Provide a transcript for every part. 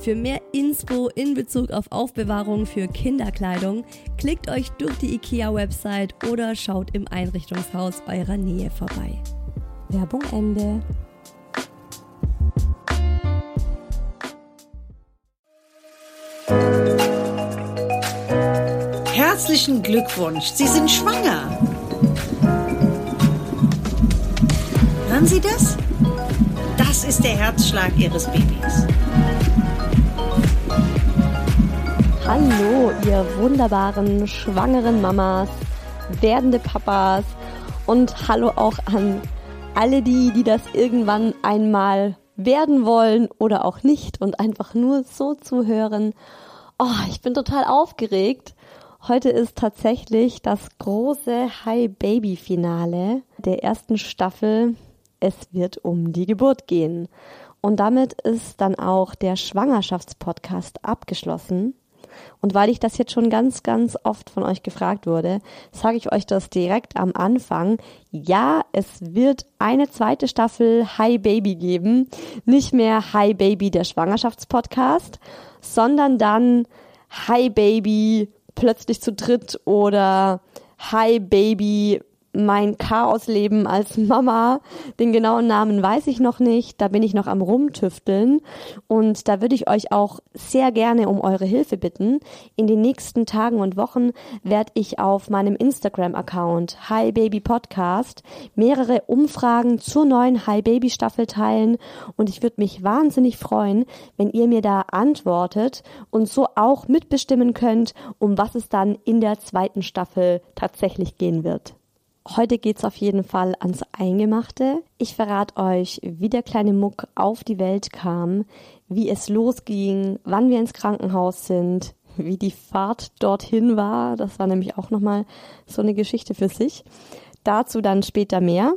Für mehr Inspo in Bezug auf Aufbewahrung für Kinderkleidung klickt euch durch die IKEA-Website oder schaut im Einrichtungshaus eurer Nähe vorbei. Werbung Ende. Herzlichen Glückwunsch, Sie sind schwanger. Hören Sie das? Das ist der Herzschlag Ihres Babys. Hallo, ihr wunderbaren, schwangeren Mamas, werdende Papas und hallo auch an alle die, die das irgendwann einmal werden wollen oder auch nicht und einfach nur so zuhören. Oh, ich bin total aufgeregt. Heute ist tatsächlich das große Hi Baby Finale der ersten Staffel. Es wird um die Geburt gehen. Und damit ist dann auch der Schwangerschaftspodcast abgeschlossen. Und weil ich das jetzt schon ganz, ganz oft von euch gefragt wurde, sage ich euch das direkt am Anfang. Ja, es wird eine zweite Staffel Hi Baby geben. Nicht mehr Hi Baby der Schwangerschaftspodcast, sondern dann Hi Baby plötzlich zu dritt oder Hi Baby mein Chaosleben als Mama. Den genauen Namen weiß ich noch nicht. Da bin ich noch am Rumtüfteln. Und da würde ich euch auch sehr gerne um eure Hilfe bitten. In den nächsten Tagen und Wochen werde ich auf meinem Instagram-Account Hi Baby Podcast mehrere Umfragen zur neuen Hi Baby Staffel teilen. Und ich würde mich wahnsinnig freuen, wenn ihr mir da antwortet und so auch mitbestimmen könnt, um was es dann in der zweiten Staffel tatsächlich gehen wird. Heute geht's auf jeden Fall ans Eingemachte. Ich verrate euch, wie der kleine Muck auf die Welt kam, wie es losging, wann wir ins Krankenhaus sind, wie die Fahrt dorthin war. Das war nämlich auch nochmal so eine Geschichte für sich. Dazu dann später mehr.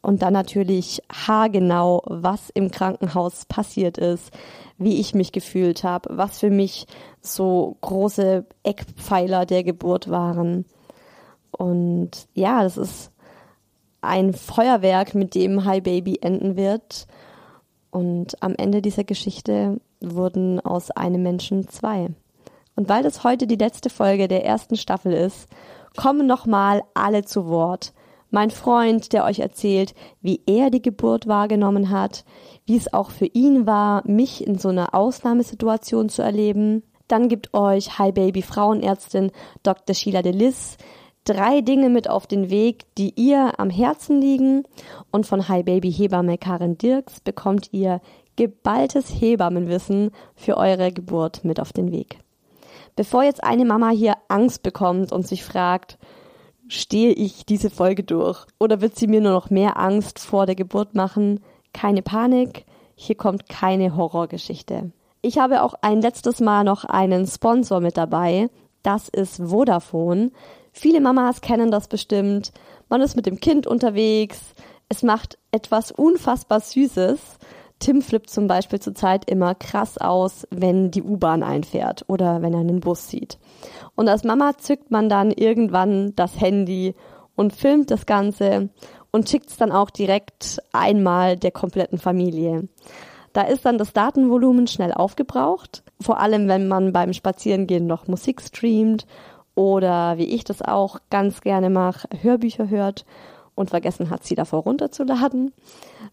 Und dann natürlich haargenau, was im Krankenhaus passiert ist, wie ich mich gefühlt habe, was für mich so große Eckpfeiler der Geburt waren. Und ja, das ist ein Feuerwerk, mit dem Hi Baby enden wird. Und am Ende dieser Geschichte wurden aus einem Menschen zwei. Und weil das heute die letzte Folge der ersten Staffel ist, kommen nochmal alle zu Wort. Mein Freund, der euch erzählt, wie er die Geburt wahrgenommen hat, wie es auch für ihn war, mich in so einer Ausnahmesituation zu erleben. Dann gibt euch Hi Baby Frauenärztin Dr. Sheila Delis drei Dinge mit auf den Weg, die ihr am Herzen liegen. Und von Hi Baby Hebamme Karin Dirks bekommt ihr geballtes Hebammenwissen für eure Geburt mit auf den Weg. Bevor jetzt eine Mama hier Angst bekommt und sich fragt, stehe ich diese Folge durch oder wird sie mir nur noch mehr Angst vor der Geburt machen? Keine Panik, hier kommt keine Horrorgeschichte. Ich habe auch ein letztes Mal noch einen Sponsor mit dabei. Das ist Vodafone. Viele Mamas kennen das bestimmt. Man ist mit dem Kind unterwegs. Es macht etwas unfassbar Süßes, Tim flippt zum Beispiel zurzeit immer krass aus, wenn die U-Bahn einfährt oder wenn er einen Bus sieht. Und als Mama zückt man dann irgendwann das Handy und filmt das Ganze und schickt es dann auch direkt einmal der kompletten Familie. Da ist dann das Datenvolumen schnell aufgebraucht, vor allem wenn man beim Spazierengehen noch Musik streamt oder wie ich das auch ganz gerne mache, Hörbücher hört und vergessen hat, sie davor runterzuladen.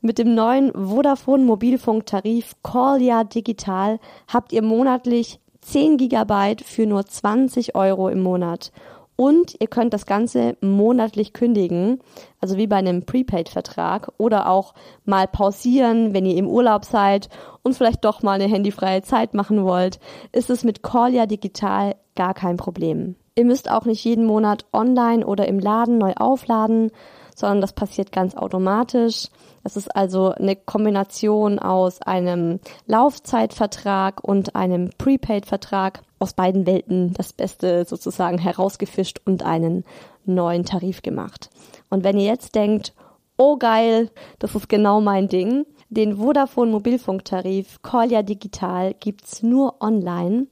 Mit dem neuen Vodafone Mobilfunktarif Call Digital habt ihr monatlich 10 Gigabyte für nur 20 Euro im Monat. Und ihr könnt das Ganze monatlich kündigen, also wie bei einem Prepaid-Vertrag oder auch mal pausieren, wenn ihr im Urlaub seid und vielleicht doch mal eine handyfreie Zeit machen wollt, ist es mit Callia Digital gar kein Problem. Ihr müsst auch nicht jeden Monat online oder im Laden neu aufladen, sondern das passiert ganz automatisch. Es ist also eine Kombination aus einem Laufzeitvertrag und einem Prepaid-Vertrag aus beiden Welten das Beste sozusagen herausgefischt und einen neuen Tarif gemacht. Und wenn ihr jetzt denkt, oh geil, das ist genau mein Ding, den Vodafone Mobilfunktarif Collier Digital gibt's nur online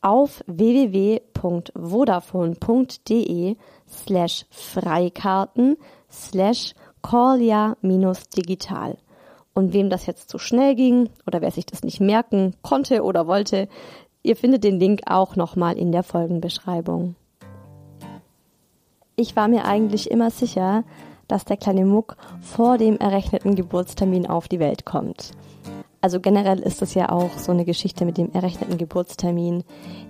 auf www.vodafone.de slash Freikarten slash callja-digital. Und wem das jetzt zu schnell ging oder wer sich das nicht merken konnte oder wollte, ihr findet den Link auch nochmal in der Folgenbeschreibung. Ich war mir eigentlich immer sicher, dass der kleine Muck vor dem errechneten Geburtstermin auf die Welt kommt. Also generell ist es ja auch so eine Geschichte mit dem errechneten Geburtstermin,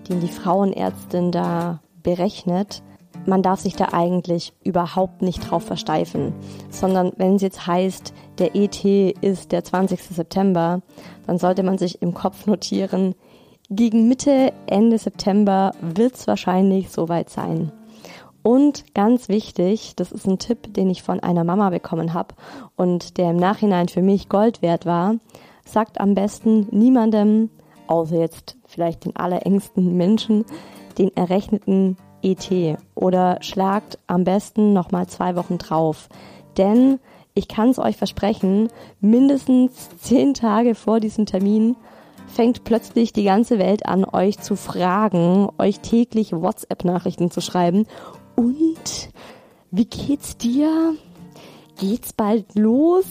den die Frauenärztin da berechnet man darf sich da eigentlich überhaupt nicht drauf versteifen, sondern wenn es jetzt heißt, der ET ist der 20. September, dann sollte man sich im Kopf notieren, gegen Mitte, Ende September wird es wahrscheinlich soweit sein. Und ganz wichtig, das ist ein Tipp, den ich von einer Mama bekommen habe und der im Nachhinein für mich Gold wert war, sagt am besten niemandem, außer jetzt vielleicht den allerengsten Menschen, den errechneten ET oder schlagt am besten nochmal zwei Wochen drauf. Denn ich kann es euch versprechen, mindestens zehn Tage vor diesem Termin fängt plötzlich die ganze Welt an, euch zu fragen, euch täglich WhatsApp-Nachrichten zu schreiben. Und wie geht's dir? Geht's bald los?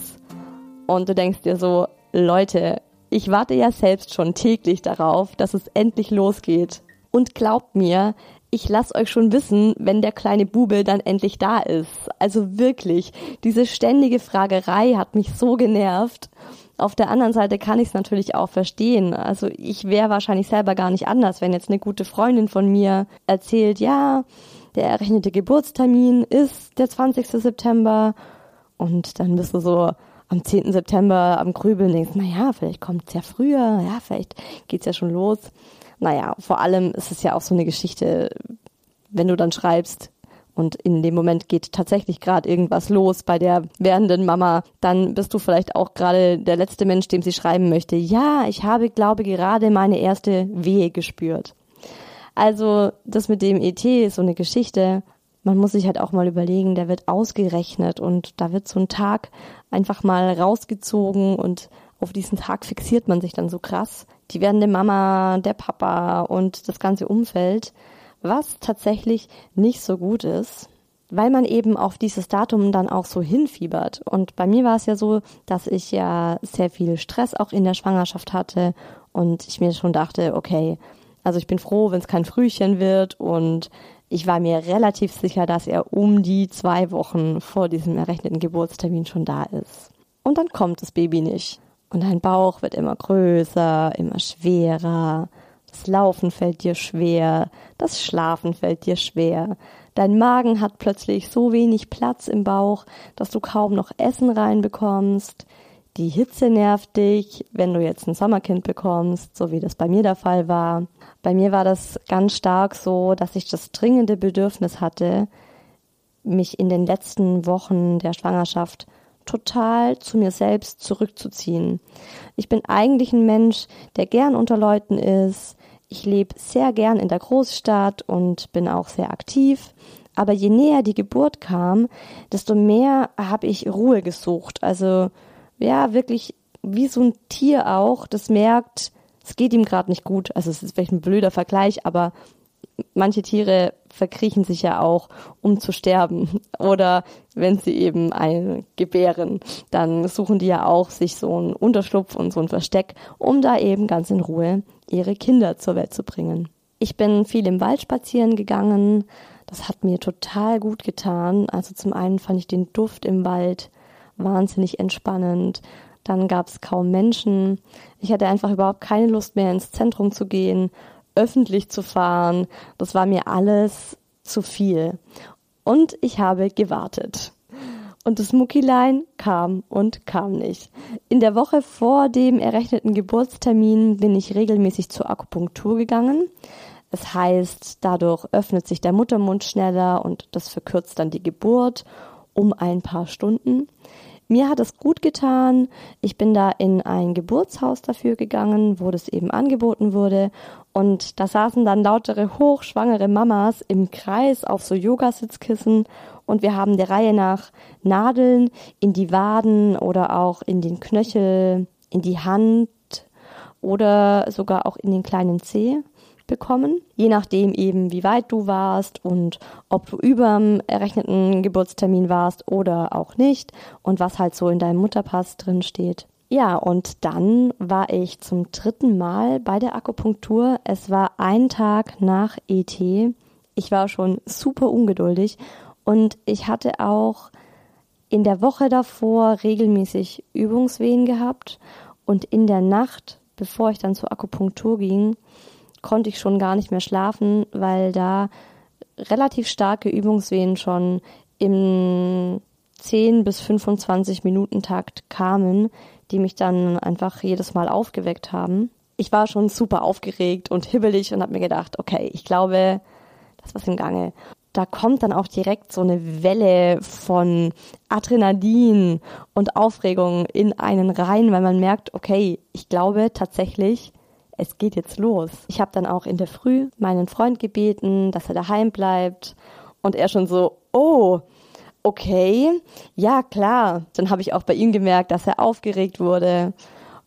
Und du denkst dir so, Leute, ich warte ja selbst schon täglich darauf, dass es endlich losgeht. Und glaubt mir, ich lass euch schon wissen, wenn der kleine Bube dann endlich da ist. Also wirklich, diese ständige Fragerei hat mich so genervt. Auf der anderen Seite kann ich es natürlich auch verstehen. Also ich wäre wahrscheinlich selber gar nicht anders, wenn jetzt eine gute Freundin von mir erzählt, ja, der errechnete Geburtstermin ist der 20. September und dann bist du so am 10. September am Grübeln denkst, na ja, vielleicht kommt's ja früher, ja, vielleicht geht's ja schon los naja, vor allem ist es ja auch so eine Geschichte, wenn du dann schreibst, und in dem Moment geht tatsächlich gerade irgendwas los bei der werdenden Mama, dann bist du vielleicht auch gerade der letzte Mensch, dem sie schreiben möchte. Ja, ich habe, glaube gerade meine erste Wehe gespürt. Also das mit dem ET ist so eine Geschichte. Man muss sich halt auch mal überlegen, der wird ausgerechnet und da wird so ein Tag einfach mal rausgezogen und auf diesen Tag fixiert man sich dann so krass die werdende Mama, der Papa und das ganze Umfeld, was tatsächlich nicht so gut ist, weil man eben auf dieses Datum dann auch so hinfiebert. Und bei mir war es ja so, dass ich ja sehr viel Stress auch in der Schwangerschaft hatte und ich mir schon dachte, okay, also ich bin froh, wenn es kein Frühchen wird und ich war mir relativ sicher, dass er um die zwei Wochen vor diesem errechneten Geburtstermin schon da ist. Und dann kommt das Baby nicht. Und dein Bauch wird immer größer, immer schwerer. Das Laufen fällt dir schwer, das Schlafen fällt dir schwer. Dein Magen hat plötzlich so wenig Platz im Bauch, dass du kaum noch Essen reinbekommst. Die Hitze nervt dich, wenn du jetzt ein Sommerkind bekommst, so wie das bei mir der Fall war. Bei mir war das ganz stark so, dass ich das dringende Bedürfnis hatte, mich in den letzten Wochen der Schwangerschaft total zu mir selbst zurückzuziehen. Ich bin eigentlich ein Mensch, der gern unter Leuten ist. Ich lebe sehr gern in der Großstadt und bin auch sehr aktiv. Aber je näher die Geburt kam, desto mehr habe ich Ruhe gesucht. Also ja, wirklich wie so ein Tier auch, das merkt, es geht ihm gerade nicht gut. Also es ist vielleicht ein blöder Vergleich, aber manche Tiere verkriechen sich ja auch, um zu sterben. Oder wenn sie eben ein gebären, dann suchen die ja auch sich so einen Unterschlupf und so ein Versteck, um da eben ganz in Ruhe ihre Kinder zur Welt zu bringen. Ich bin viel im Wald spazieren gegangen. Das hat mir total gut getan. Also zum einen fand ich den Duft im Wald wahnsinnig entspannend. Dann gab es kaum Menschen. Ich hatte einfach überhaupt keine Lust mehr ins Zentrum zu gehen öffentlich zu fahren. Das war mir alles zu viel. Und ich habe gewartet. Und das Muckilein kam und kam nicht. In der Woche vor dem errechneten Geburtstermin bin ich regelmäßig zur Akupunktur gegangen. Es heißt, dadurch öffnet sich der Muttermund schneller und das verkürzt dann die Geburt um ein paar Stunden. Mir hat es gut getan. Ich bin da in ein Geburtshaus dafür gegangen, wo das eben angeboten wurde. Und da saßen dann lautere hochschwangere Mamas im Kreis auf so Yogasitzkissen und wir haben der Reihe nach Nadeln in die Waden oder auch in den Knöchel, in die Hand oder sogar auch in den kleinen Zeh bekommen, je nachdem eben, wie weit du warst und ob du über dem errechneten Geburtstermin warst oder auch nicht und was halt so in deinem Mutterpass drin steht. Ja, und dann war ich zum dritten Mal bei der Akupunktur. Es war ein Tag nach ET. Ich war schon super ungeduldig und ich hatte auch in der Woche davor regelmäßig Übungswehen gehabt und in der Nacht, bevor ich dann zur Akupunktur ging, konnte ich schon gar nicht mehr schlafen, weil da relativ starke Übungswehen schon im 10 bis 25 Minuten Takt kamen, die mich dann einfach jedes Mal aufgeweckt haben. Ich war schon super aufgeregt und hibbelig und habe mir gedacht, okay, ich glaube, das was im Gange. Da kommt dann auch direkt so eine Welle von Adrenalin und Aufregung in einen rein, weil man merkt, okay, ich glaube tatsächlich, es geht jetzt los. Ich habe dann auch in der Früh meinen Freund gebeten, dass er daheim bleibt und er schon so, oh, okay, ja klar. Dann habe ich auch bei ihm gemerkt, dass er aufgeregt wurde.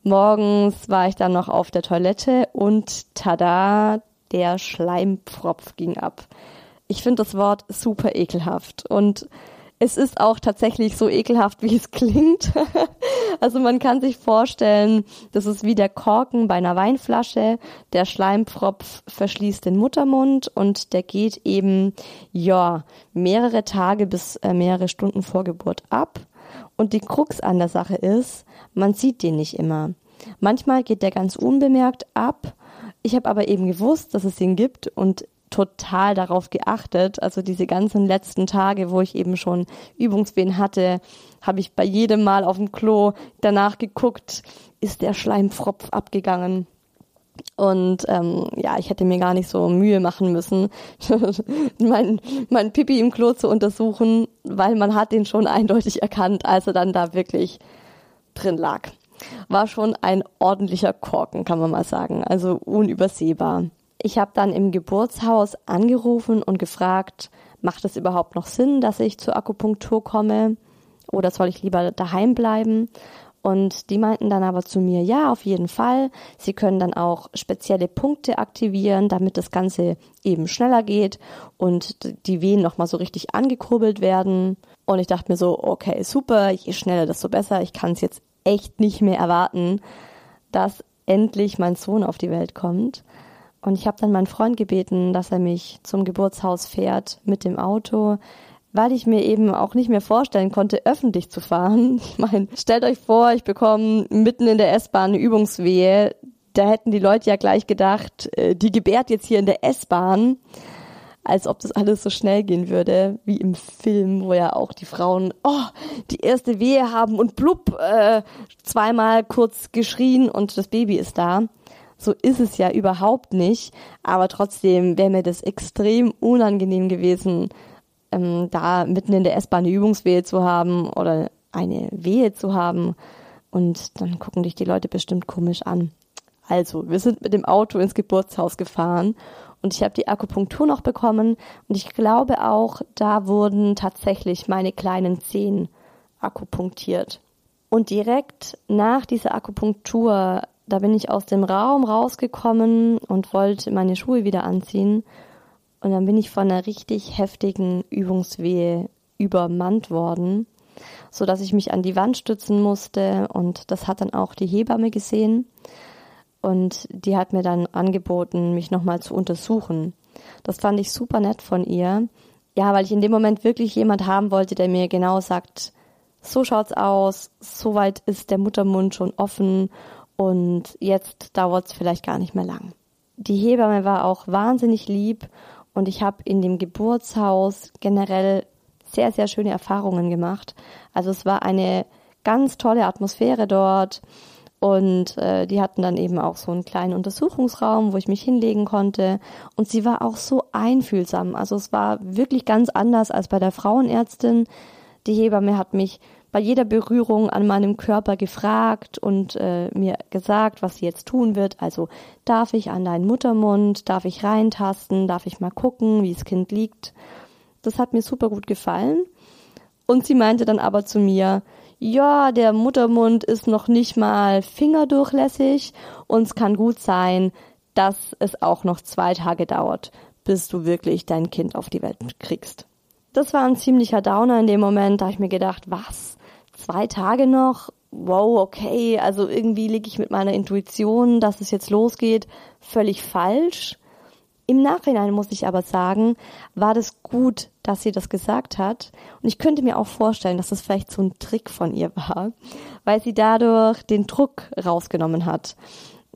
Morgens war ich dann noch auf der Toilette und tada, der Schleimpfropf ging ab. Ich finde das Wort super ekelhaft und es ist auch tatsächlich so ekelhaft, wie es klingt. also man kann sich vorstellen, das ist wie der Korken bei einer Weinflasche. Der Schleimpfropf verschließt den Muttermund und der geht eben, ja, mehrere Tage bis äh, mehrere Stunden vor Geburt ab. Und die Krux an der Sache ist, man sieht den nicht immer. Manchmal geht der ganz unbemerkt ab. Ich habe aber eben gewusst, dass es ihn gibt und total darauf geachtet. Also diese ganzen letzten Tage, wo ich eben schon Übungswehen hatte, habe ich bei jedem Mal auf dem Klo danach geguckt, ist der Schleimpfropf abgegangen. Und ähm, ja, ich hätte mir gar nicht so Mühe machen müssen, mein, mein Pipi im Klo zu untersuchen, weil man hat den schon eindeutig erkannt, als er dann da wirklich drin lag. War schon ein ordentlicher Korken, kann man mal sagen. Also unübersehbar. Ich habe dann im Geburtshaus angerufen und gefragt, macht es überhaupt noch Sinn, dass ich zur Akupunktur komme oder soll ich lieber daheim bleiben? Und die meinten dann aber zu mir, ja, auf jeden Fall. Sie können dann auch spezielle Punkte aktivieren, damit das Ganze eben schneller geht und die Wehen nochmal so richtig angekurbelt werden. Und ich dachte mir so, okay, super, je schneller, desto besser. Ich kann es jetzt echt nicht mehr erwarten, dass endlich mein Sohn auf die Welt kommt. Und ich habe dann meinen Freund gebeten, dass er mich zum Geburtshaus fährt mit dem Auto, weil ich mir eben auch nicht mehr vorstellen konnte, öffentlich zu fahren. Ich meine, stellt euch vor, ich bekomme mitten in der S-Bahn eine Übungswehe. Da hätten die Leute ja gleich gedacht, äh, die gebärt jetzt hier in der S-Bahn, als ob das alles so schnell gehen würde, wie im Film, wo ja auch die Frauen, oh, die erste Wehe haben und blub, äh, zweimal kurz geschrien und das Baby ist da. So ist es ja überhaupt nicht. Aber trotzdem wäre mir das extrem unangenehm gewesen, ähm, da mitten in der S-Bahn eine Übungswehe zu haben oder eine Wehe zu haben. Und dann gucken dich die Leute bestimmt komisch an. Also, wir sind mit dem Auto ins Geburtshaus gefahren und ich habe die Akupunktur noch bekommen und ich glaube auch, da wurden tatsächlich meine kleinen Zehen akupunktiert. Und direkt nach dieser Akupunktur, da bin ich aus dem Raum rausgekommen und wollte meine Schuhe wieder anziehen. Und dann bin ich von einer richtig heftigen Übungswehe übermannt worden, so dass ich mich an die Wand stützen musste und das hat dann auch die Hebamme gesehen und die hat mir dann angeboten, mich nochmal zu untersuchen. Das fand ich super nett von ihr. Ja, weil ich in dem Moment wirklich jemand haben wollte, der mir genau sagt, so schaut's aus, soweit ist der Muttermund schon offen und jetzt dauert's vielleicht gar nicht mehr lang. Die Hebamme war auch wahnsinnig lieb und ich habe in dem Geburtshaus generell sehr, sehr schöne Erfahrungen gemacht. Also es war eine ganz tolle Atmosphäre dort. Und äh, die hatten dann eben auch so einen kleinen Untersuchungsraum, wo ich mich hinlegen konnte. Und sie war auch so einfühlsam. Also es war wirklich ganz anders als bei der Frauenärztin. Die Hebamme hat mich bei jeder Berührung an meinem Körper gefragt und äh, mir gesagt, was sie jetzt tun wird. Also darf ich an deinen Muttermund, darf ich reintasten, darf ich mal gucken, wie das Kind liegt. Das hat mir super gut gefallen. Und sie meinte dann aber zu mir, ja, der Muttermund ist noch nicht mal fingerdurchlässig und es kann gut sein, dass es auch noch zwei Tage dauert, bis du wirklich dein Kind auf die Welt kriegst. Das war ein ziemlicher Downer in dem Moment, da ich mir gedacht, was? Zwei Tage noch? Wow, okay, also irgendwie liege ich mit meiner Intuition, dass es jetzt losgeht, völlig falsch. Im Nachhinein muss ich aber sagen, war das gut, dass sie das gesagt hat. Und ich könnte mir auch vorstellen, dass das vielleicht so ein Trick von ihr war, weil sie dadurch den Druck rausgenommen hat.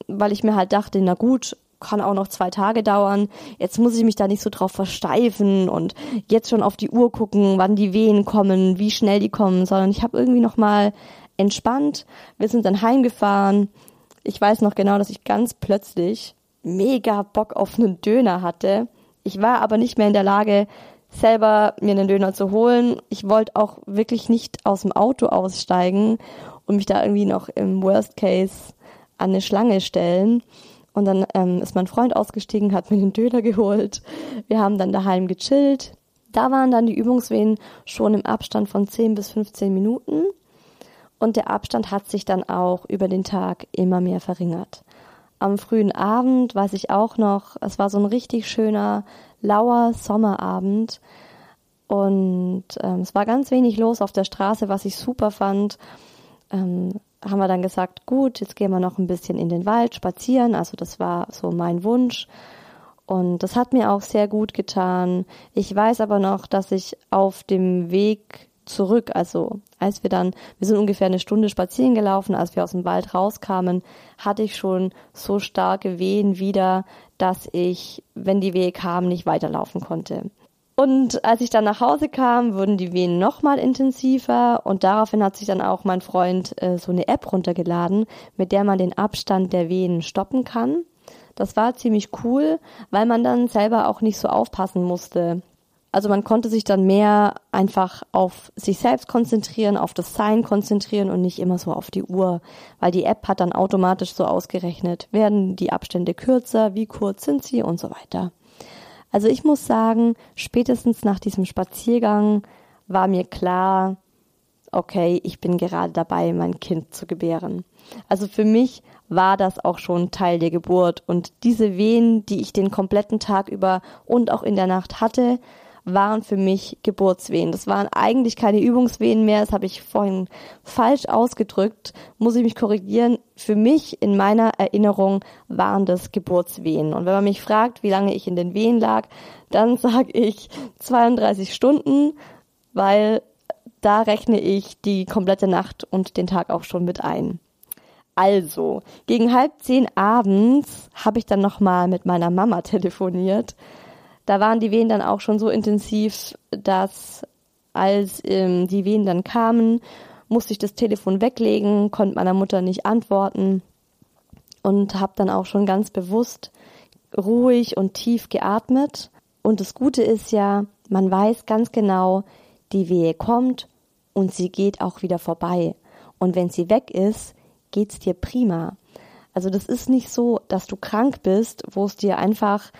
Weil ich mir halt dachte, na gut, kann auch noch zwei Tage dauern. Jetzt muss ich mich da nicht so drauf versteifen und jetzt schon auf die Uhr gucken, wann die Wehen kommen, wie schnell die kommen, sondern ich habe irgendwie noch mal entspannt. Wir sind dann heimgefahren. Ich weiß noch genau, dass ich ganz plötzlich mega Bock auf einen Döner hatte. Ich war aber nicht mehr in der Lage, selber mir einen Döner zu holen. Ich wollte auch wirklich nicht aus dem Auto aussteigen und mich da irgendwie noch im Worst Case an eine Schlange stellen. Und dann ähm, ist mein Freund ausgestiegen, hat mir den Döner geholt. Wir haben dann daheim gechillt. Da waren dann die Übungswehen schon im Abstand von 10 bis 15 Minuten. Und der Abstand hat sich dann auch über den Tag immer mehr verringert am frühen Abend weiß ich auch noch, es war so ein richtig schöner, lauer Sommerabend. Und ähm, es war ganz wenig los auf der Straße, was ich super fand. Ähm, haben wir dann gesagt, gut, jetzt gehen wir noch ein bisschen in den Wald spazieren. Also das war so mein Wunsch. Und das hat mir auch sehr gut getan. Ich weiß aber noch, dass ich auf dem Weg zurück. Also als wir dann, wir sind ungefähr eine Stunde spazieren gelaufen, als wir aus dem Wald rauskamen, hatte ich schon so starke Wehen wieder, dass ich, wenn die Wehe kam, nicht weiterlaufen konnte. Und als ich dann nach Hause kam, wurden die Wehen nochmal intensiver und daraufhin hat sich dann auch mein Freund äh, so eine App runtergeladen, mit der man den Abstand der Wehen stoppen kann. Das war ziemlich cool, weil man dann selber auch nicht so aufpassen musste. Also man konnte sich dann mehr einfach auf sich selbst konzentrieren, auf das Sein konzentrieren und nicht immer so auf die Uhr, weil die App hat dann automatisch so ausgerechnet, werden die Abstände kürzer, wie kurz sind sie und so weiter. Also ich muss sagen, spätestens nach diesem Spaziergang war mir klar, okay, ich bin gerade dabei, mein Kind zu gebären. Also für mich war das auch schon Teil der Geburt und diese Wehen, die ich den kompletten Tag über und auch in der Nacht hatte, waren für mich Geburtswehen. Das waren eigentlich keine Übungswehen mehr, das habe ich vorhin falsch ausgedrückt, muss ich mich korrigieren. Für mich in meiner Erinnerung waren das Geburtswehen. Und wenn man mich fragt, wie lange ich in den Wehen lag, dann sage ich 32 Stunden, weil da rechne ich die komplette Nacht und den Tag auch schon mit ein. Also, gegen halb zehn abends habe ich dann nochmal mit meiner Mama telefoniert da waren die Wehen dann auch schon so intensiv, dass als ähm, die Wehen dann kamen, musste ich das Telefon weglegen, konnte meiner Mutter nicht antworten und habe dann auch schon ganz bewusst ruhig und tief geatmet. Und das Gute ist ja, man weiß ganz genau, die Wehe kommt und sie geht auch wieder vorbei. Und wenn sie weg ist, geht's dir prima. Also das ist nicht so, dass du krank bist, wo es dir einfach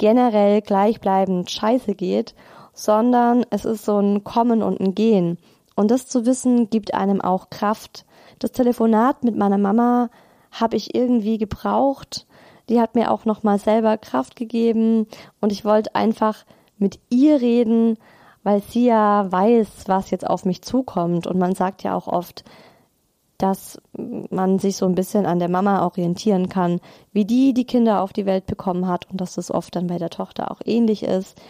generell gleichbleibend scheiße geht, sondern es ist so ein Kommen und ein Gehen. Und das zu wissen, gibt einem auch Kraft, Das Telefonat mit meiner Mama habe ich irgendwie gebraucht. Die hat mir auch noch mal selber Kraft gegeben und ich wollte einfach mit ihr reden, weil sie ja weiß, was jetzt auf mich zukommt und man sagt ja auch oft, dass man sich so ein bisschen an der Mama orientieren kann, wie die die Kinder auf die Welt bekommen hat und dass das oft dann bei der Tochter auch ähnlich ist.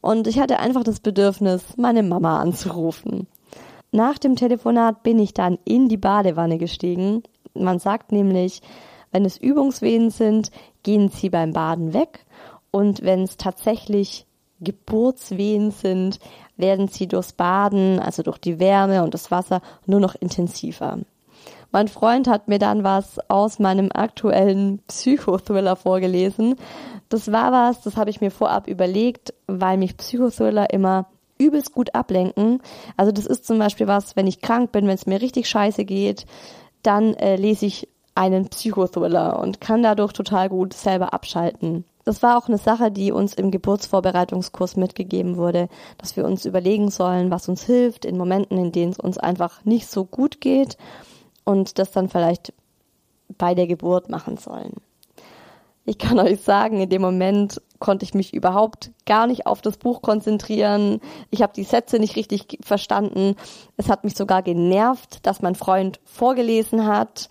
Und ich hatte einfach das Bedürfnis, meine Mama anzurufen. Nach dem Telefonat bin ich dann in die Badewanne gestiegen. Man sagt nämlich, wenn es Übungswehen sind, gehen sie beim Baden weg. Und wenn es tatsächlich Geburtswehen sind, werden sie durchs Baden, also durch die Wärme und das Wasser, nur noch intensiver. Mein Freund hat mir dann was aus meinem aktuellen Psychothriller vorgelesen. Das war was, das habe ich mir vorab überlegt, weil mich Psychothriller immer übelst gut ablenken. Also das ist zum Beispiel was, wenn ich krank bin, wenn es mir richtig scheiße geht, dann äh, lese ich einen Psychothriller und kann dadurch total gut selber abschalten. Das war auch eine Sache, die uns im Geburtsvorbereitungskurs mitgegeben wurde, dass wir uns überlegen sollen, was uns hilft in Momenten, in denen es uns einfach nicht so gut geht und das dann vielleicht bei der Geburt machen sollen. Ich kann euch sagen, in dem Moment konnte ich mich überhaupt gar nicht auf das Buch konzentrieren. Ich habe die Sätze nicht richtig verstanden. Es hat mich sogar genervt, dass mein Freund vorgelesen hat.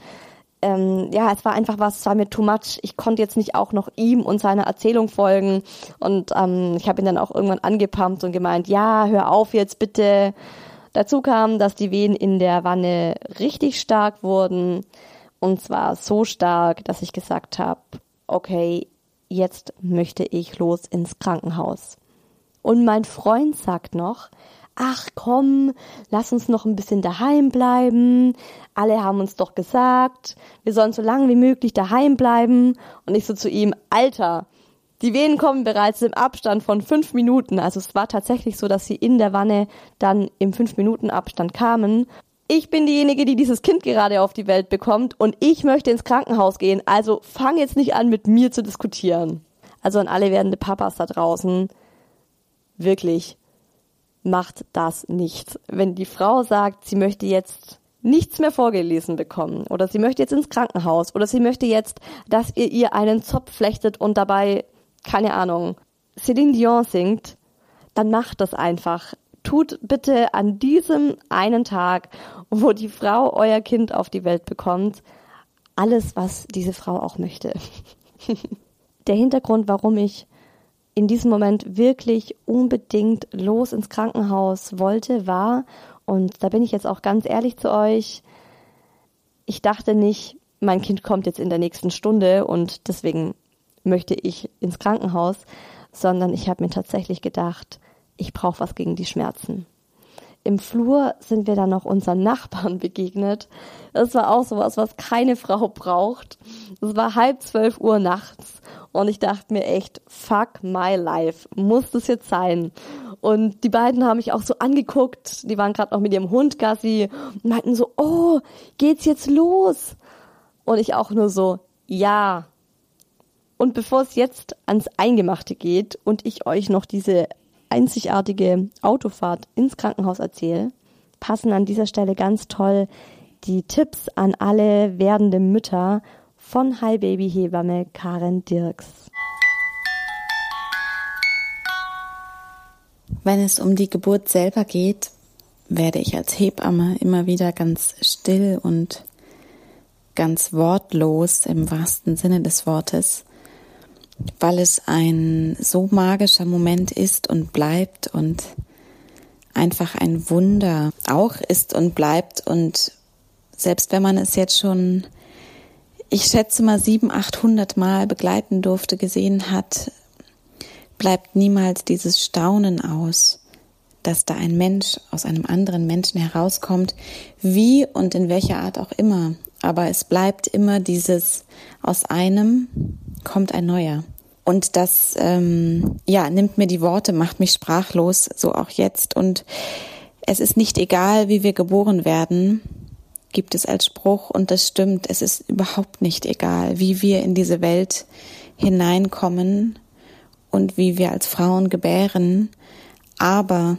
Ähm, ja, es war einfach was, es war mir too much. Ich konnte jetzt nicht auch noch ihm und seiner Erzählung folgen. Und ähm, ich habe ihn dann auch irgendwann angepumpt und gemeint, ja, hör auf jetzt bitte. Dazu kam, dass die Wehen in der Wanne richtig stark wurden. Und zwar so stark, dass ich gesagt habe, okay, jetzt möchte ich los ins Krankenhaus. Und mein Freund sagt noch, ach komm, lass uns noch ein bisschen daheim bleiben. Alle haben uns doch gesagt, wir sollen so lange wie möglich daheim bleiben. Und ich so zu ihm, Alter, die Wehen kommen bereits im Abstand von fünf Minuten. Also es war tatsächlich so, dass sie in der Wanne dann im fünf Minuten Abstand kamen. Ich bin diejenige, die dieses Kind gerade auf die Welt bekommt und ich möchte ins Krankenhaus gehen. Also fang jetzt nicht an, mit mir zu diskutieren. Also an alle werdende Papas da draußen. Wirklich. Macht das nicht. Wenn die Frau sagt, sie möchte jetzt nichts mehr vorgelesen bekommen oder sie möchte jetzt ins Krankenhaus oder sie möchte jetzt, dass ihr ihr einen Zopf flechtet und dabei keine Ahnung, Céline Dion singt, dann macht das einfach. Tut bitte an diesem einen Tag, wo die Frau euer Kind auf die Welt bekommt, alles, was diese Frau auch möchte. Der Hintergrund, warum ich in diesem Moment wirklich unbedingt los ins Krankenhaus wollte, war, und da bin ich jetzt auch ganz ehrlich zu euch, ich dachte nicht, mein Kind kommt jetzt in der nächsten Stunde und deswegen möchte ich ins Krankenhaus, sondern ich habe mir tatsächlich gedacht, ich brauche was gegen die Schmerzen. Im Flur sind wir dann noch unseren Nachbarn begegnet. Das war auch sowas, was keine Frau braucht. Es war halb zwölf Uhr nachts und ich dachte mir echt, fuck my life, muss das jetzt sein? Und die beiden haben mich auch so angeguckt, die waren gerade noch mit ihrem Hund Gassi und meinten so, oh, geht's jetzt los? Und ich auch nur so, ja, und bevor es jetzt ans Eingemachte geht und ich euch noch diese einzigartige Autofahrt ins Krankenhaus erzähle, passen an dieser Stelle ganz toll die Tipps an alle werdende Mütter von Hi Baby Hebamme Karen Dirks. Wenn es um die Geburt selber geht, werde ich als Hebamme immer wieder ganz still und ganz wortlos im wahrsten Sinne des Wortes weil es ein so magischer Moment ist und bleibt und einfach ein Wunder auch ist und bleibt und selbst wenn man es jetzt schon, ich schätze mal sieben, achthundert Mal begleiten durfte, gesehen hat, bleibt niemals dieses Staunen aus, dass da ein Mensch aus einem anderen Menschen herauskommt, wie und in welcher Art auch immer. Aber es bleibt immer dieses aus einem kommt ein neuer. Und das, ähm, ja, nimmt mir die Worte, macht mich sprachlos, so auch jetzt. Und es ist nicht egal, wie wir geboren werden, gibt es als Spruch. Und das stimmt, es ist überhaupt nicht egal, wie wir in diese Welt hineinkommen und wie wir als Frauen gebären. Aber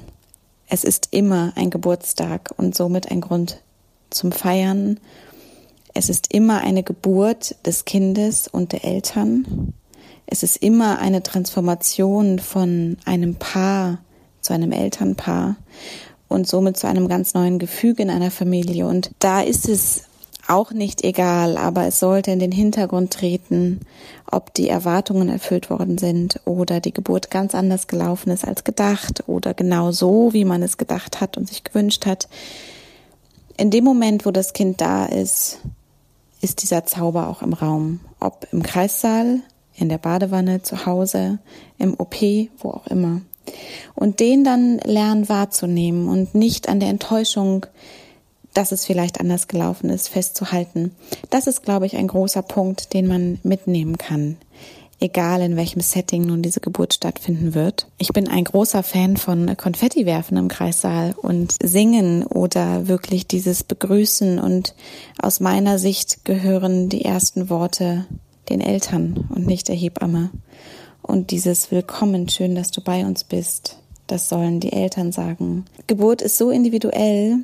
es ist immer ein Geburtstag und somit ein Grund zum Feiern Es ist immer eine Geburt des Kindes und der Eltern. Es ist immer eine Transformation von einem Paar zu einem Elternpaar und somit zu einem ganz neuen Gefüge in einer Familie. Und da ist es auch nicht egal, aber es sollte in den Hintergrund treten, ob die Erwartungen erfüllt worden sind oder die Geburt ganz anders gelaufen ist als gedacht oder genau so, wie man es gedacht hat und sich gewünscht hat. In dem Moment, wo das Kind da ist, ist dieser Zauber auch im Raum, ob im Kreissaal, in der Badewanne, zu Hause, im OP, wo auch immer. Und den dann lernen wahrzunehmen und nicht an der Enttäuschung dass es vielleicht anders gelaufen ist, festzuhalten. Das ist, glaube ich, ein großer Punkt, den man mitnehmen kann. Egal in welchem Setting nun diese Geburt stattfinden wird. Ich bin ein großer Fan von Konfetti werfen im Kreissaal und singen oder wirklich dieses Begrüßen und aus meiner Sicht gehören die ersten Worte den Eltern und nicht der Hebamme. Und dieses Willkommen, schön, dass du bei uns bist, das sollen die Eltern sagen. Geburt ist so individuell,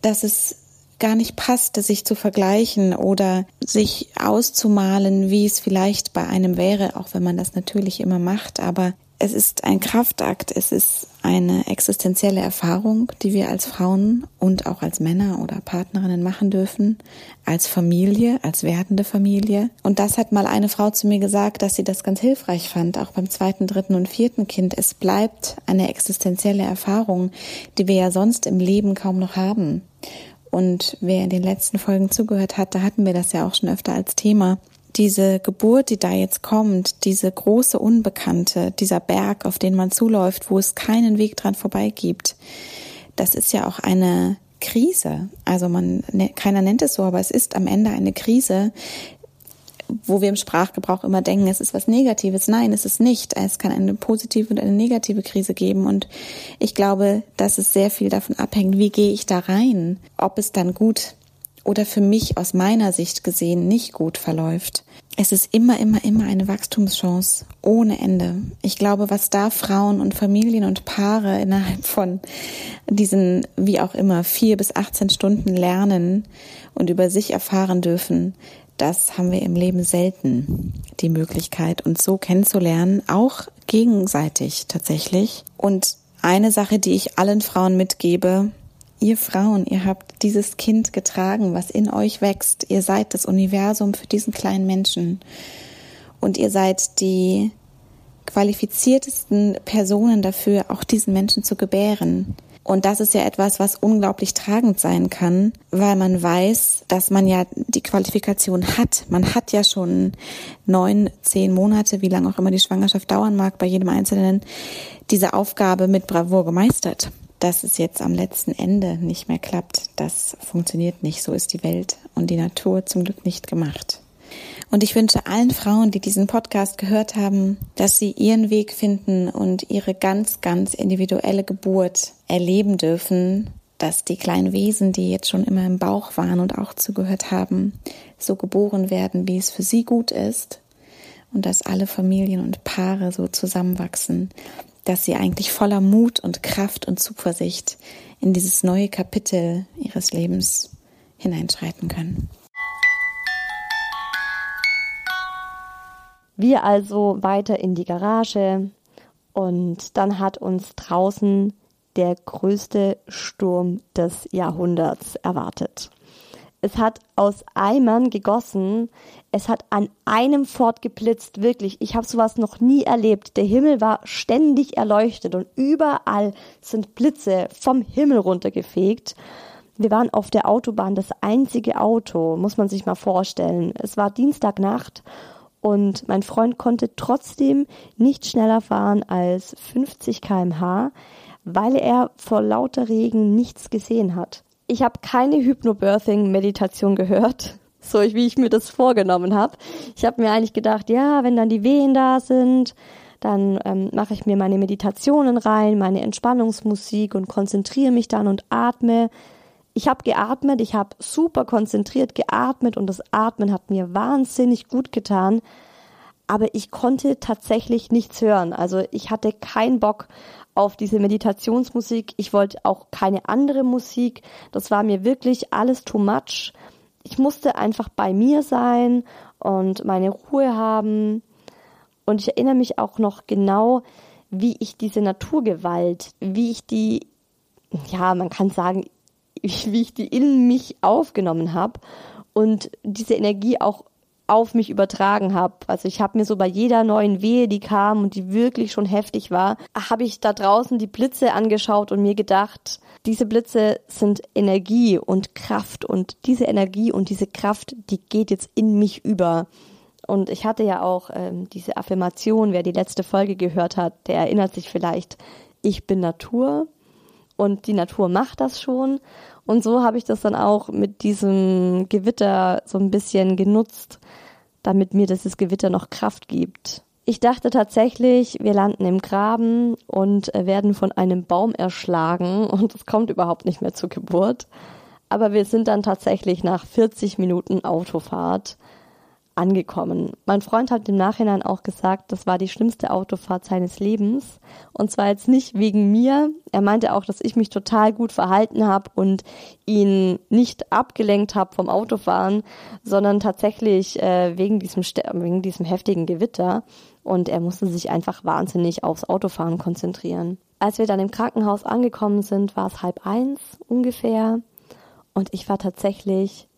dass es gar nicht passte, sich zu vergleichen oder sich auszumalen, wie es vielleicht bei einem wäre, auch wenn man das natürlich immer macht. Aber es ist ein Kraftakt, es ist eine existenzielle Erfahrung, die wir als Frauen und auch als Männer oder Partnerinnen machen dürfen, als Familie, als werdende Familie. Und das hat mal eine Frau zu mir gesagt, dass sie das ganz hilfreich fand, auch beim zweiten, dritten und vierten Kind. Es bleibt eine existenzielle Erfahrung, die wir ja sonst im Leben kaum noch haben. Und wer in den letzten Folgen zugehört hat, da hatten wir das ja auch schon öfter als Thema. Diese Geburt, die da jetzt kommt, diese große Unbekannte, dieser Berg, auf den man zuläuft, wo es keinen Weg dran vorbei gibt, das ist ja auch eine Krise. Also man, ne, keiner nennt es so, aber es ist am Ende eine Krise, wo wir im Sprachgebrauch immer denken, es ist was Negatives. Nein, es ist nicht. Es kann eine positive und eine negative Krise geben. Und ich glaube, dass es sehr viel davon abhängt, wie gehe ich da rein, ob es dann gut oder für mich aus meiner Sicht gesehen nicht gut verläuft. Es ist immer, immer, immer eine Wachstumschance ohne Ende. Ich glaube, was da Frauen und Familien und Paare innerhalb von diesen, wie auch immer, vier bis 18 Stunden lernen und über sich erfahren dürfen, das haben wir im Leben selten, die Möglichkeit, uns so kennenzulernen, auch gegenseitig tatsächlich. Und eine Sache, die ich allen Frauen mitgebe, ihr Frauen, ihr habt dieses Kind getragen, was in euch wächst. Ihr seid das Universum für diesen kleinen Menschen. Und ihr seid die qualifiziertesten Personen dafür, auch diesen Menschen zu gebären. Und das ist ja etwas, was unglaublich tragend sein kann, weil man weiß, dass man ja die Qualifikation hat. Man hat ja schon neun, zehn Monate, wie lange auch immer die Schwangerschaft dauern mag, bei jedem Einzelnen, diese Aufgabe mit Bravour gemeistert. Dass es jetzt am letzten Ende nicht mehr klappt, das funktioniert nicht. So ist die Welt und die Natur zum Glück nicht gemacht. Und ich wünsche allen Frauen, die diesen Podcast gehört haben, dass sie ihren Weg finden und ihre ganz, ganz individuelle Geburt erleben dürfen, dass die kleinen Wesen, die jetzt schon immer im Bauch waren und auch zugehört haben, so geboren werden, wie es für sie gut ist und dass alle Familien und Paare so zusammenwachsen, dass sie eigentlich voller Mut und Kraft und Zuversicht in dieses neue Kapitel ihres Lebens hineinschreiten können. Wir also weiter in die Garage und dann hat uns draußen der größte Sturm des Jahrhunderts erwartet. Es hat aus Eimern gegossen, es hat an einem Fort geblitzt, wirklich. Ich habe sowas noch nie erlebt. Der Himmel war ständig erleuchtet und überall sind Blitze vom Himmel runtergefegt. Wir waren auf der Autobahn, das einzige Auto, muss man sich mal vorstellen. Es war Dienstagnacht und mein Freund konnte trotzdem nicht schneller fahren als 50 kmh, weil er vor lauter Regen nichts gesehen hat. Ich habe keine Hypnobirthing-Meditation gehört, so wie ich mir das vorgenommen habe. Ich habe mir eigentlich gedacht, ja, wenn dann die Wehen da sind, dann ähm, mache ich mir meine Meditationen rein, meine Entspannungsmusik und konzentriere mich dann und atme ich habe geatmet, ich habe super konzentriert geatmet und das Atmen hat mir wahnsinnig gut getan. Aber ich konnte tatsächlich nichts hören. Also ich hatte keinen Bock auf diese Meditationsmusik. Ich wollte auch keine andere Musik. Das war mir wirklich alles too much. ich musste einfach bei mir sein und meine Ruhe haben. Und ich erinnere mich auch noch genau, wie ich diese Naturgewalt, wie ich die, ja, man kann sagen, wie ich die in mich aufgenommen habe und diese Energie auch auf mich übertragen habe. Also ich habe mir so bei jeder neuen Wehe, die kam und die wirklich schon heftig war, habe ich da draußen die Blitze angeschaut und mir gedacht, diese Blitze sind Energie und Kraft und diese Energie und diese Kraft, die geht jetzt in mich über. Und ich hatte ja auch ähm, diese Affirmation, wer die letzte Folge gehört hat, der erinnert sich vielleicht, ich bin Natur und die Natur macht das schon. Und so habe ich das dann auch mit diesem Gewitter so ein bisschen genutzt, damit mir dieses Gewitter noch Kraft gibt. Ich dachte tatsächlich, wir landen im Graben und werden von einem Baum erschlagen und es kommt überhaupt nicht mehr zur Geburt. Aber wir sind dann tatsächlich nach 40 Minuten Autofahrt angekommen. Mein Freund hat im Nachhinein auch gesagt, das war die schlimmste Autofahrt seines Lebens. Und zwar jetzt nicht wegen mir. Er meinte auch, dass ich mich total gut verhalten habe und ihn nicht abgelenkt habe vom Autofahren, sondern tatsächlich äh, wegen, diesem, wegen diesem heftigen Gewitter. Und er musste sich einfach wahnsinnig aufs Autofahren konzentrieren. Als wir dann im Krankenhaus angekommen sind, war es halb eins ungefähr. Und ich war tatsächlich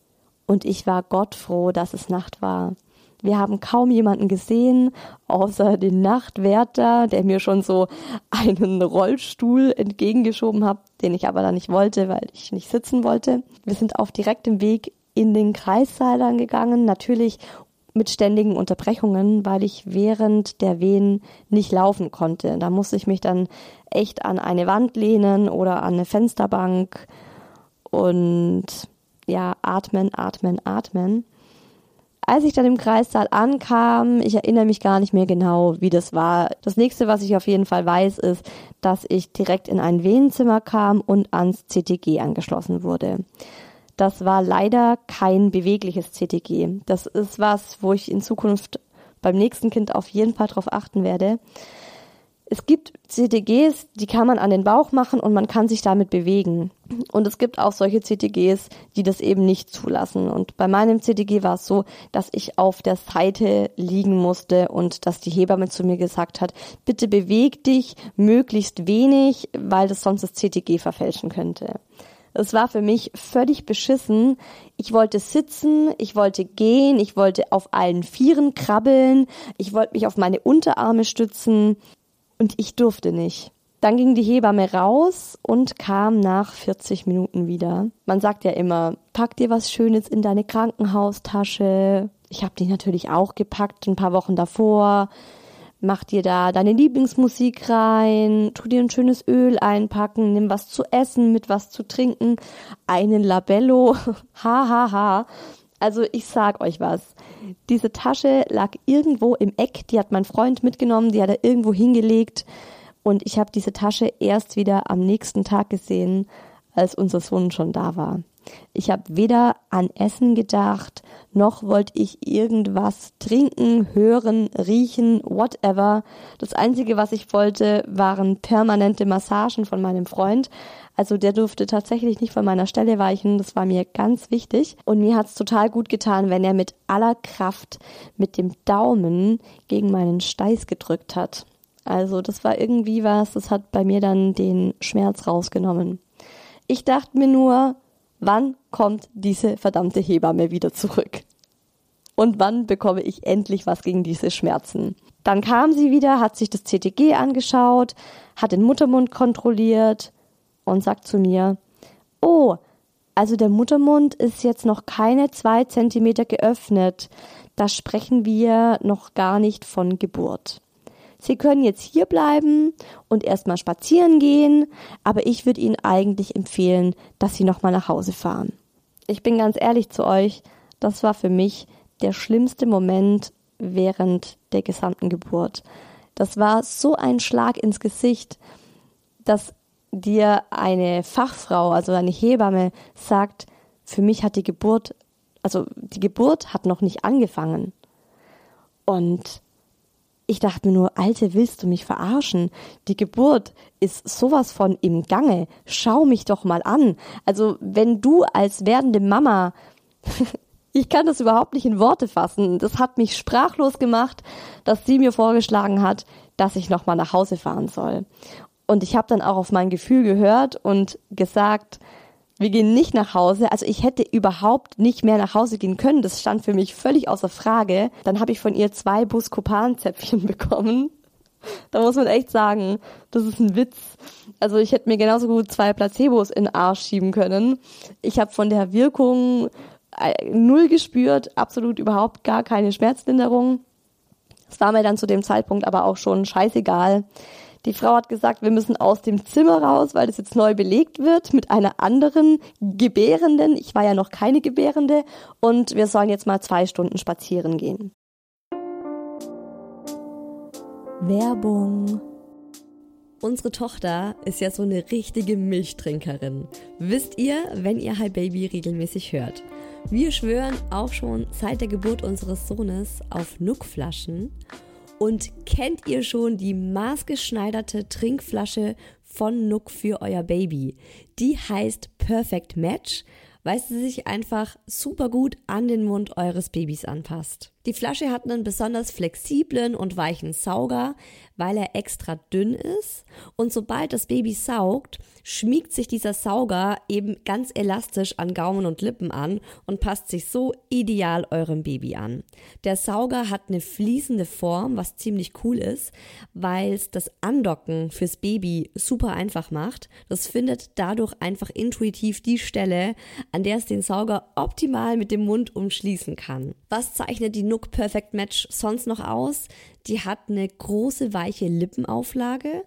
und ich war Gott froh, dass es Nacht war. Wir haben kaum jemanden gesehen, außer den Nachtwärter, der mir schon so einen Rollstuhl entgegengeschoben hat, den ich aber dann nicht wollte, weil ich nicht sitzen wollte. Wir sind auf direktem Weg in den Kreissaal dann gegangen, natürlich mit ständigen Unterbrechungen, weil ich während der Wehen nicht laufen konnte. Da musste ich mich dann echt an eine Wand lehnen oder an eine Fensterbank und ja, atmen, atmen, atmen. Als ich dann im Kreissaal ankam, ich erinnere mich gar nicht mehr genau, wie das war. Das nächste, was ich auf jeden Fall weiß, ist, dass ich direkt in ein Wehenzimmer kam und ans CTG angeschlossen wurde. Das war leider kein bewegliches CTG. Das ist was, wo ich in Zukunft beim nächsten Kind auf jeden Fall darauf achten werde. Es gibt CTGs, die kann man an den Bauch machen und man kann sich damit bewegen. Und es gibt auch solche CTGs, die das eben nicht zulassen. Und bei meinem CTG war es so, dass ich auf der Seite liegen musste und dass die Hebamme zu mir gesagt hat, bitte beweg dich möglichst wenig, weil das sonst das CTG verfälschen könnte. Es war für mich völlig beschissen. Ich wollte sitzen, ich wollte gehen, ich wollte auf allen Vieren krabbeln, ich wollte mich auf meine Unterarme stützen und ich durfte nicht. Dann ging die Hebamme raus und kam nach 40 Minuten wieder. Man sagt ja immer, pack dir was Schönes in deine Krankenhaustasche. Ich habe die natürlich auch gepackt, ein paar Wochen davor. Mach dir da deine Lieblingsmusik rein, tu dir ein schönes Öl einpacken, nimm was zu essen, mit was zu trinken, einen Labello, ha ha ha. Also ich sag euch was. Diese Tasche lag irgendwo im Eck, die hat mein Freund mitgenommen, die hat er irgendwo hingelegt und ich habe diese Tasche erst wieder am nächsten Tag gesehen, als unser Sohn schon da war. Ich habe weder an Essen gedacht, noch wollte ich irgendwas trinken, hören, riechen, whatever. Das Einzige, was ich wollte, waren permanente Massagen von meinem Freund. Also der durfte tatsächlich nicht von meiner Stelle weichen. Das war mir ganz wichtig. Und mir hat's total gut getan, wenn er mit aller Kraft mit dem Daumen gegen meinen Steiß gedrückt hat. Also das war irgendwie was, das hat bei mir dann den Schmerz rausgenommen. Ich dachte mir nur, wann kommt diese verdammte Hebamme wieder zurück? Und wann bekomme ich endlich was gegen diese Schmerzen? Dann kam sie wieder, hat sich das CTG angeschaut, hat den Muttermund kontrolliert, und sagt zu mir, oh, also der Muttermund ist jetzt noch keine zwei Zentimeter geöffnet. Da sprechen wir noch gar nicht von Geburt. Sie können jetzt hier bleiben und erstmal spazieren gehen, aber ich würde Ihnen eigentlich empfehlen, dass Sie nochmal nach Hause fahren. Ich bin ganz ehrlich zu euch, das war für mich der schlimmste Moment während der gesamten Geburt. Das war so ein Schlag ins Gesicht, dass dir eine Fachfrau, also eine Hebamme sagt, für mich hat die Geburt, also die Geburt hat noch nicht angefangen. Und ich dachte mir nur, Alte, willst du mich verarschen? Die Geburt ist sowas von im Gange. Schau mich doch mal an. Also wenn du als werdende Mama Ich kann das überhaupt nicht in Worte fassen. Das hat mich sprachlos gemacht, dass sie mir vorgeschlagen hat, dass ich nochmal nach Hause fahren soll. Und ich habe dann auch auf mein Gefühl gehört und gesagt, wir gehen nicht nach Hause. Also ich hätte überhaupt nicht mehr nach Hause gehen können. Das stand für mich völlig außer Frage. Dann habe ich von ihr zwei Buscopan-Zäpfchen bekommen. Da muss man echt sagen, das ist ein Witz. Also ich hätte mir genauso gut zwei Placebos in den Arsch schieben können. Ich habe von der Wirkung äh, null gespürt, absolut überhaupt gar keine Schmerzlinderung. Es war mir dann zu dem Zeitpunkt aber auch schon scheißegal. Die Frau hat gesagt, wir müssen aus dem Zimmer raus, weil das jetzt neu belegt wird mit einer anderen Gebärenden. Ich war ja noch keine Gebärende und wir sollen jetzt mal zwei Stunden spazieren gehen. Werbung. Unsere Tochter ist ja so eine richtige Milchtrinkerin. Wisst ihr, wenn ihr Hi Baby regelmäßig hört. Wir schwören auch schon seit der Geburt unseres Sohnes auf Nuckflaschen. Und kennt ihr schon die maßgeschneiderte Trinkflasche von Nuck für euer Baby? Die heißt Perfect Match, weil sie sich einfach super gut an den Mund eures Babys anpasst. Die Flasche hat einen besonders flexiblen und weichen Sauger, weil er extra dünn ist. Und sobald das Baby saugt, schmiegt sich dieser Sauger eben ganz elastisch an Gaumen und Lippen an und passt sich so ideal eurem Baby an. Der Sauger hat eine fließende Form, was ziemlich cool ist, weil es das Andocken fürs Baby super einfach macht. Das findet dadurch einfach intuitiv die Stelle, an der es den Sauger optimal mit dem Mund umschließen kann. Was zeichnet die Nook Perfect Match sonst noch aus? Die hat eine große weiche Lippenauflage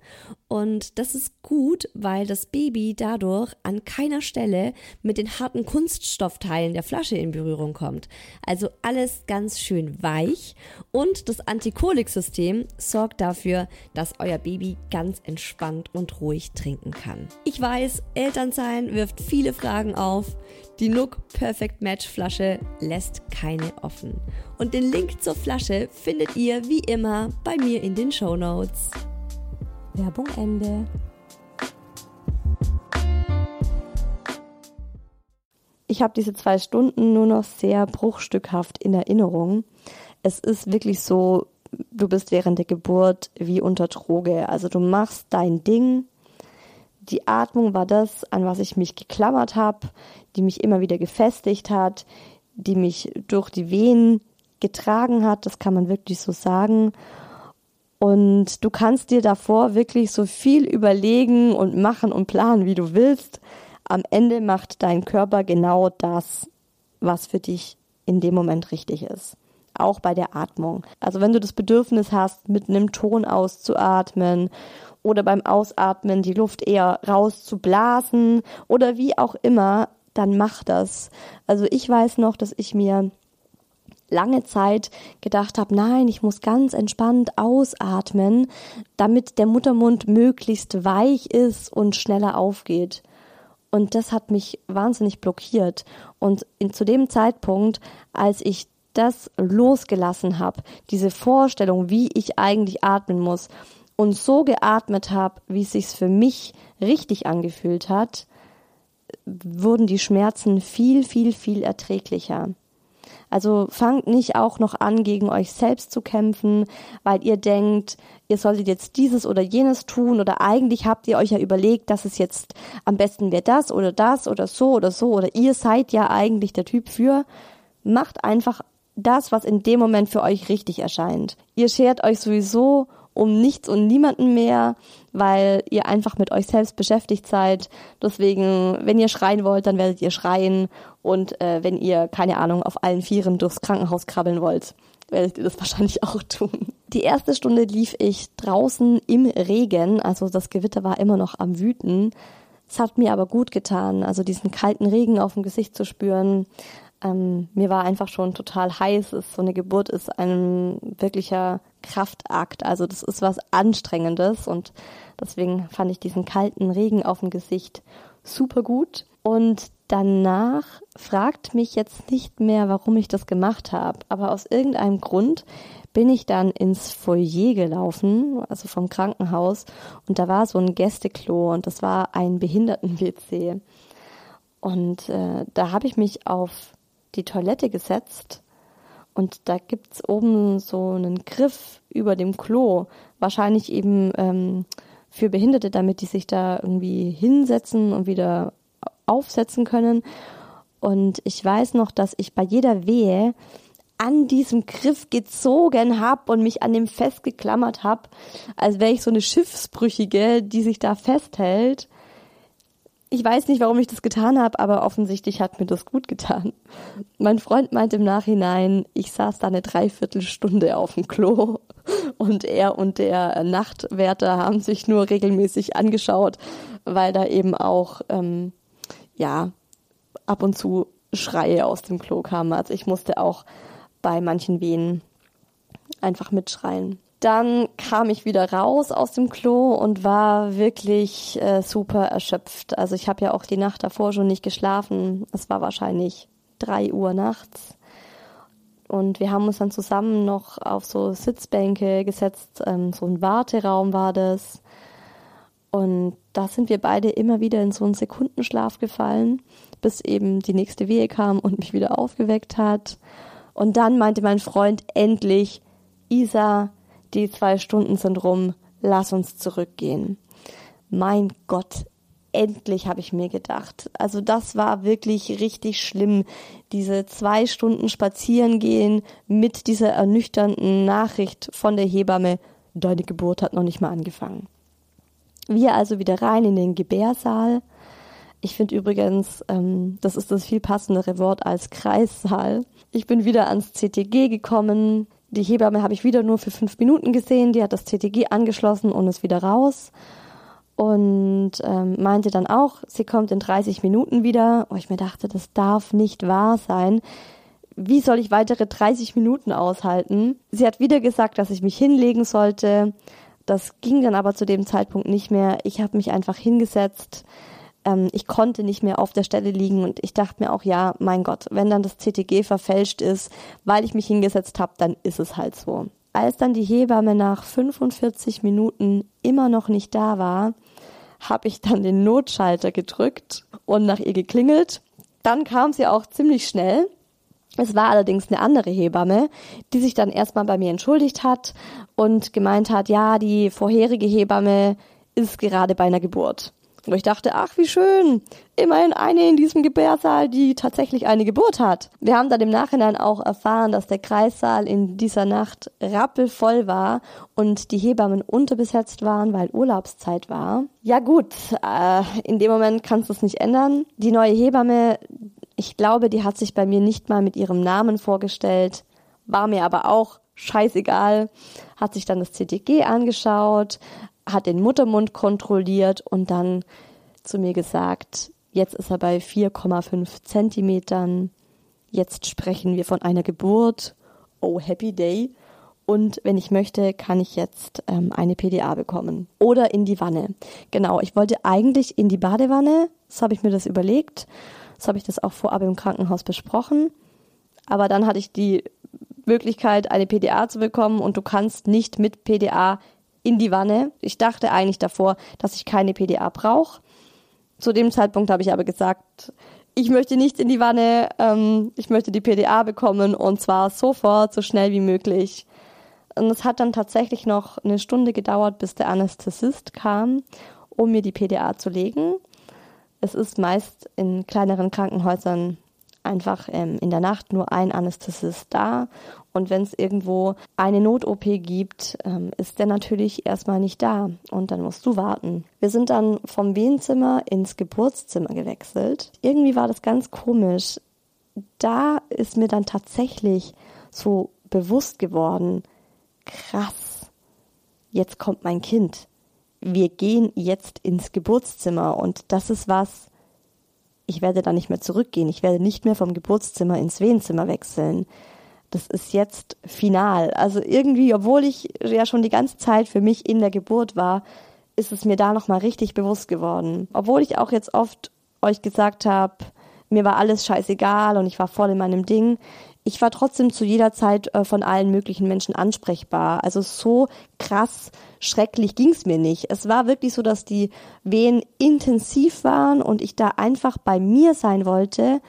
und das ist gut, weil das Baby dadurch an keiner Stelle mit den harten Kunststoffteilen der Flasche in Berührung kommt. Also alles ganz schön weich und das Antikolik-System sorgt dafür, dass euer Baby ganz entspannt und ruhig trinken kann. Ich weiß, Elternsein wirft viele Fragen auf. Die Nook Perfect Match Flasche lässt keine offen. Und den Link zur Flasche findet ihr wie immer bei mir in den Show Notes. Werbung Ende. Ich habe diese zwei Stunden nur noch sehr bruchstückhaft in Erinnerung. Es ist wirklich so, du bist während der Geburt wie unter Droge. Also du machst dein Ding, die Atmung war das, an was ich mich geklammert habe, die mich immer wieder gefestigt hat, die mich durch die Venen getragen hat, das kann man wirklich so sagen. Und du kannst dir davor wirklich so viel überlegen und machen und planen, wie du willst. Am Ende macht dein Körper genau das, was für dich in dem Moment richtig ist. Auch bei der Atmung. Also wenn du das Bedürfnis hast, mit einem Ton auszuatmen oder beim Ausatmen die Luft eher rauszublasen oder wie auch immer, dann mach das. Also ich weiß noch, dass ich mir lange Zeit gedacht habe, nein, ich muss ganz entspannt ausatmen, damit der Muttermund möglichst weich ist und schneller aufgeht. Und das hat mich wahnsinnig blockiert. Und in, zu dem Zeitpunkt, als ich das losgelassen habe, diese Vorstellung, wie ich eigentlich atmen muss, und so geatmet habe, wie es sich für mich richtig angefühlt hat, wurden die Schmerzen viel, viel, viel erträglicher. Also fangt nicht auch noch an, gegen euch selbst zu kämpfen, weil ihr denkt, ihr solltet jetzt dieses oder jenes tun oder eigentlich habt ihr euch ja überlegt, dass es jetzt am besten wäre das oder das oder so oder so oder ihr seid ja eigentlich der Typ für. Macht einfach das, was in dem Moment für euch richtig erscheint. Ihr schert euch sowieso um nichts und niemanden mehr, weil ihr einfach mit euch selbst beschäftigt seid. Deswegen, wenn ihr schreien wollt, dann werdet ihr schreien. Und äh, wenn ihr, keine Ahnung, auf allen Vieren durchs Krankenhaus krabbeln wollt, werdet ihr das wahrscheinlich auch tun. Die erste Stunde lief ich draußen im Regen, also das Gewitter war immer noch am Wüten. Es hat mir aber gut getan, also diesen kalten Regen auf dem Gesicht zu spüren. Ähm, mir war einfach schon total heiß. So eine Geburt ist ein wirklicher Kraftakt. Also das ist was Anstrengendes und deswegen fand ich diesen kalten Regen auf dem Gesicht super gut. Und danach fragt mich jetzt nicht mehr, warum ich das gemacht habe. Aber aus irgendeinem Grund bin ich dann ins Foyer gelaufen, also vom Krankenhaus, und da war so ein Gästeklo und das war ein Behinderten-WC. Und äh, da habe ich mich auf die Toilette gesetzt und da gibt's oben so einen Griff über dem Klo, wahrscheinlich eben ähm, für Behinderte, damit die sich da irgendwie hinsetzen und wieder aufsetzen können. Und ich weiß noch, dass ich bei jeder Wehe an diesem Griff gezogen habe und mich an dem festgeklammert habe, als wäre ich so eine Schiffsbrüchige, die sich da festhält. Ich weiß nicht, warum ich das getan habe, aber offensichtlich hat mir das gut getan. Mein Freund meint im Nachhinein, ich saß da eine Dreiviertelstunde auf dem Klo und er und der Nachtwärter haben sich nur regelmäßig angeschaut, weil da eben auch ähm, ja ab und zu Schreie aus dem Klo kamen. Also ich musste auch bei manchen Wehen einfach mitschreien. Dann kam ich wieder raus aus dem Klo und war wirklich äh, super erschöpft. Also ich habe ja auch die Nacht davor schon nicht geschlafen. Es war wahrscheinlich drei Uhr nachts. Und wir haben uns dann zusammen noch auf so Sitzbänke gesetzt. Ähm, so ein Warteraum war das. Und da sind wir beide immer wieder in so einen Sekundenschlaf gefallen, bis eben die nächste Wehe kam und mich wieder aufgeweckt hat. Und dann meinte mein Freund endlich, Isa, die zwei Stunden sind rum, lass uns zurückgehen. Mein Gott, endlich habe ich mir gedacht. Also das war wirklich richtig schlimm, diese zwei Stunden spazieren gehen mit dieser ernüchternden Nachricht von der Hebamme, deine Geburt hat noch nicht mal angefangen. Wir also wieder rein in den Gebärsaal. Ich finde übrigens, ähm, das ist das viel passendere Wort als Kreissaal. Ich bin wieder ans CTG gekommen. Die Hebamme habe ich wieder nur für fünf Minuten gesehen. Die hat das CTG angeschlossen und ist wieder raus. Und ähm, meinte dann auch, sie kommt in 30 Minuten wieder. Oh, ich mir dachte, das darf nicht wahr sein. Wie soll ich weitere 30 Minuten aushalten? Sie hat wieder gesagt, dass ich mich hinlegen sollte. Das ging dann aber zu dem Zeitpunkt nicht mehr. Ich habe mich einfach hingesetzt ähm, ich konnte nicht mehr auf der Stelle liegen und ich dachte mir auch, ja, mein Gott, wenn dann das CTG verfälscht ist, weil ich mich hingesetzt habe, dann ist es halt so. Als dann die Hebamme nach 45 Minuten immer noch nicht da war, habe ich dann den Notschalter gedrückt und nach ihr geklingelt. Dann kam sie auch ziemlich schnell. Es war allerdings eine andere Hebamme, die sich dann erstmal bei mir entschuldigt hat und gemeint hat, ja, die vorherige Hebamme ist gerade bei einer Geburt. Und ich dachte, ach, wie schön. Immerhin eine in diesem Gebärsaal, die tatsächlich eine Geburt hat. Wir haben dann im Nachhinein auch erfahren, dass der Kreissaal in dieser Nacht rappelvoll war und die Hebammen unterbesetzt waren, weil Urlaubszeit war. Ja gut, äh, in dem Moment kannst du es nicht ändern. Die neue Hebamme, ich glaube, die hat sich bei mir nicht mal mit ihrem Namen vorgestellt, war mir aber auch scheißegal, hat sich dann das CTG angeschaut, hat den Muttermund kontrolliert und dann zu mir gesagt, jetzt ist er bei 4,5 Zentimetern, jetzt sprechen wir von einer Geburt, oh happy day. Und wenn ich möchte, kann ich jetzt ähm, eine PDA bekommen. Oder in die Wanne. Genau, ich wollte eigentlich in die Badewanne, so habe ich mir das überlegt. So habe ich das auch vorab im Krankenhaus besprochen. Aber dann hatte ich die Möglichkeit, eine PDA zu bekommen und du kannst nicht mit PDA in die Wanne. Ich dachte eigentlich davor, dass ich keine PDA brauche. Zu dem Zeitpunkt habe ich aber gesagt, ich möchte nicht in die Wanne, ähm, ich möchte die PDA bekommen und zwar sofort, so schnell wie möglich. Und es hat dann tatsächlich noch eine Stunde gedauert, bis der Anästhesist kam, um mir die PDA zu legen. Es ist meist in kleineren Krankenhäusern einfach ähm, in der Nacht nur ein Anästhesist da. Und wenn es irgendwo eine Not-OP gibt, ähm, ist der natürlich erstmal nicht da und dann musst du warten. Wir sind dann vom Wehenzimmer ins Geburtszimmer gewechselt. Irgendwie war das ganz komisch. Da ist mir dann tatsächlich so bewusst geworden, krass, jetzt kommt mein Kind. Wir gehen jetzt ins Geburtszimmer und das ist was, ich werde da nicht mehr zurückgehen. Ich werde nicht mehr vom Geburtszimmer ins Wehenzimmer wechseln. Das ist jetzt final. Also irgendwie, obwohl ich ja schon die ganze Zeit für mich in der Geburt war, ist es mir da nochmal richtig bewusst geworden. Obwohl ich auch jetzt oft euch gesagt habe, mir war alles scheißegal und ich war voll in meinem Ding ich war trotzdem zu jeder Zeit äh, von allen möglichen Menschen ansprechbar. Also so krass schrecklich ging's mir nicht. Es war wirklich so, dass die Wehen intensiv waren und ich da einfach bei mir sein wollte,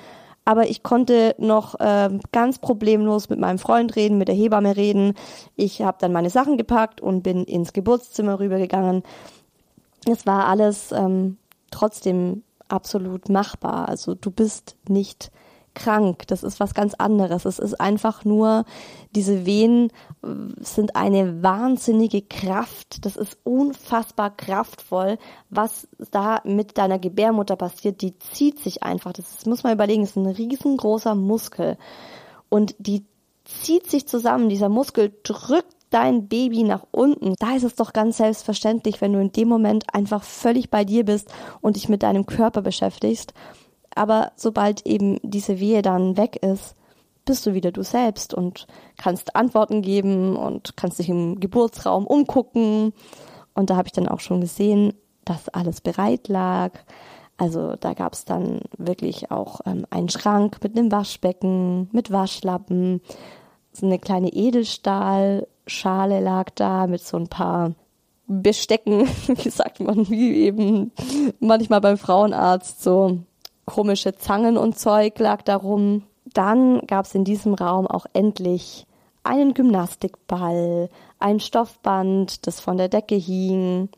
Aber ich konnte noch äh, ganz problemlos mit meinem Freund reden, mit der Hebamme reden. Ich habe dann meine Sachen gepackt und bin ins Geburtszimmer rübergegangen. Es war alles ähm, trotzdem absolut machbar. Also du bist nicht krank. Das ist was ganz anderes. Es ist einfach nur, diese Wehen äh, sind eine wahnsinnige Kraft. Das ist unfassbar kraftvoll, was da mit deiner Gebärmutter passiert. Die zieht sich einfach. Das ist, muss man überlegen, das ist ein riesengroßer Muskel. Und die zieht sich zusammen. Dieser Muskel drückt dein Baby nach unten. Da ist es doch ganz selbstverständlich, wenn du in dem Moment einfach völlig bei dir bist und dich mit deinem Körper beschäftigst aber sobald eben diese Wehe dann weg ist, bist du wieder du selbst und kannst Antworten geben und kannst dich im Geburtsraum umgucken. Und da habe ich dann auch schon gesehen, dass alles bereit lag. Also da gab es dann wirklich auch ähm, einen Schrank mit einem Waschbecken, mit Waschlappen. So eine kleine Edelstahlschale lag da mit so ein paar Bestecken, wie sagt man, wie eben manchmal beim Frauenarzt, so komische Zangen und Zeug lag darum. Dann gab es in diesem Raum auch endlich einen Gymnastikball, ein Stoffband, das von der Decke hing.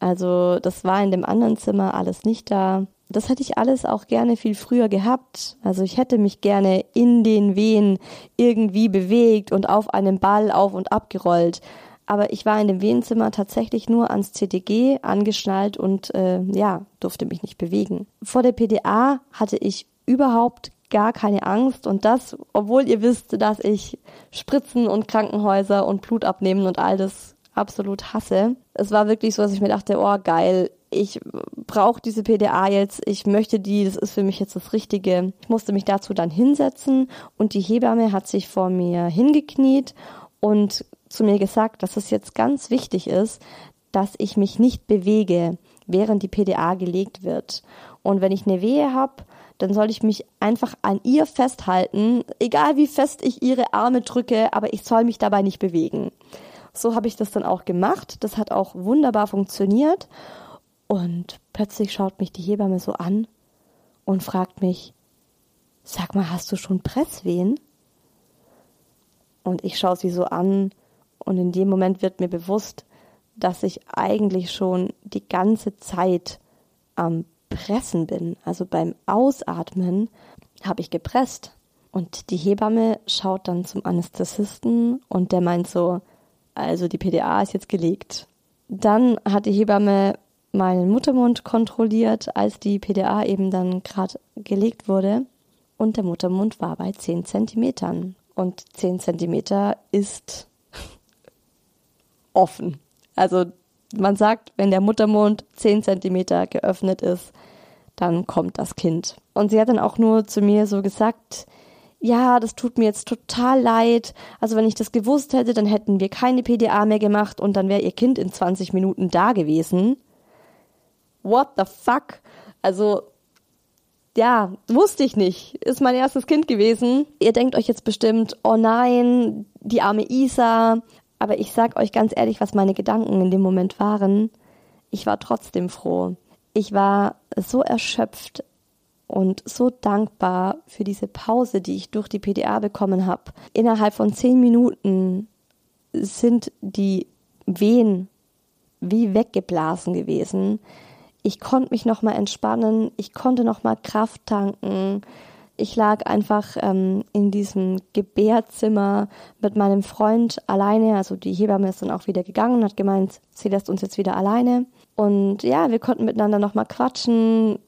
Also das war in dem anderen Zimmer alles nicht da. Das hätte ich alles auch gerne viel früher gehabt. Also ich hätte mich gerne in den Wehen irgendwie bewegt und auf einem Ball auf und ab gerollt aber ich war in dem Wehenzimmer tatsächlich nur ans CTG angeschnallt und äh, ja, durfte mich nicht bewegen. Vor der PDA hatte ich überhaupt gar keine Angst und das, obwohl ihr wisst, dass ich Spritzen und Krankenhäuser und Blut abnehmen und all das absolut hasse. Es war wirklich so, dass ich mir dachte, oh geil, ich brauche diese PDA jetzt, ich möchte die, das ist für mich jetzt das Richtige. Ich musste mich dazu dann hinsetzen und die Hebamme hat sich vor mir hingekniet und zu mir gesagt, dass es jetzt ganz wichtig ist, dass ich mich nicht bewege, während die PDA gelegt wird. Und wenn ich eine Wehe habe, dann soll ich mich einfach an ihr festhalten, egal wie fest ich ihre Arme drücke, aber ich soll mich dabei nicht bewegen. So habe ich das dann auch gemacht. Das hat auch wunderbar funktioniert. Und plötzlich schaut mich die Hebamme so an und fragt mich, sag mal, hast du schon Presswehen? Und ich schaue sie so an und in dem Moment wird mir bewusst, dass ich eigentlich schon die ganze Zeit am Pressen bin. Also beim Ausatmen habe ich gepresst. Und die Hebamme schaut dann zum Anästhesisten und der meint so, also die PDA ist jetzt gelegt. Dann hat die Hebamme meinen Muttermund kontrolliert, als die PDA eben dann gerade gelegt wurde. Und der Muttermund war bei 10 Zentimetern. Und 10 Zentimeter ist offen. Also man sagt, wenn der Muttermund 10 Zentimeter geöffnet ist, dann kommt das Kind. Und sie hat dann auch nur zu mir so gesagt, ja, das tut mir jetzt total leid. Also wenn ich das gewusst hätte, dann hätten wir keine PDA mehr gemacht und dann wäre ihr Kind in 20 Minuten da gewesen. What the fuck? Also, ja, wusste ich nicht. Ist mein erstes Kind gewesen. Ihr denkt euch jetzt bestimmt, oh nein, die arme Isa, aber ich sag euch ganz ehrlich, was meine Gedanken in dem Moment waren. Ich war trotzdem froh. Ich war so erschöpft und so dankbar für diese Pause, die ich durch die PDA bekommen habe. Innerhalb von zehn Minuten sind die Wehen wie weggeblasen gewesen. Ich konnte mich noch mal entspannen, ich konnte noch mal Kraft tanken ich lag einfach ähm, in diesem Gebärzimmer mit meinem Freund alleine. Also die Hebamme ist dann auch wieder gegangen und hat gemeint, sie lässt uns jetzt wieder alleine. Und ja, wir konnten miteinander nochmal quatschen.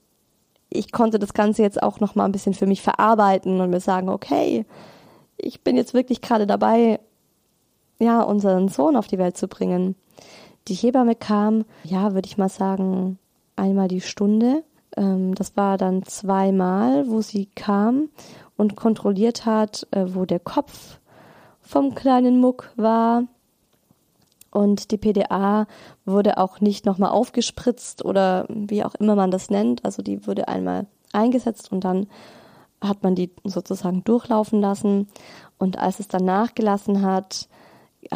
Ich konnte das Ganze jetzt auch nochmal ein bisschen für mich verarbeiten und mir sagen, okay, ich bin jetzt wirklich gerade dabei, ja, unseren Sohn auf die Welt zu bringen. Die Hebamme kam, ja, würde ich mal sagen, einmal die Stunde ähm, das war dann zweimal, wo sie kam und kontrolliert hat, äh, wo der Kopf vom kleinen Muck war. Und die PDA wurde auch nicht nochmal aufgespritzt oder wie auch immer man das nennt. Also die wurde einmal eingesetzt und dann hat man die sozusagen durchlaufen lassen. Und als es dann nachgelassen hat,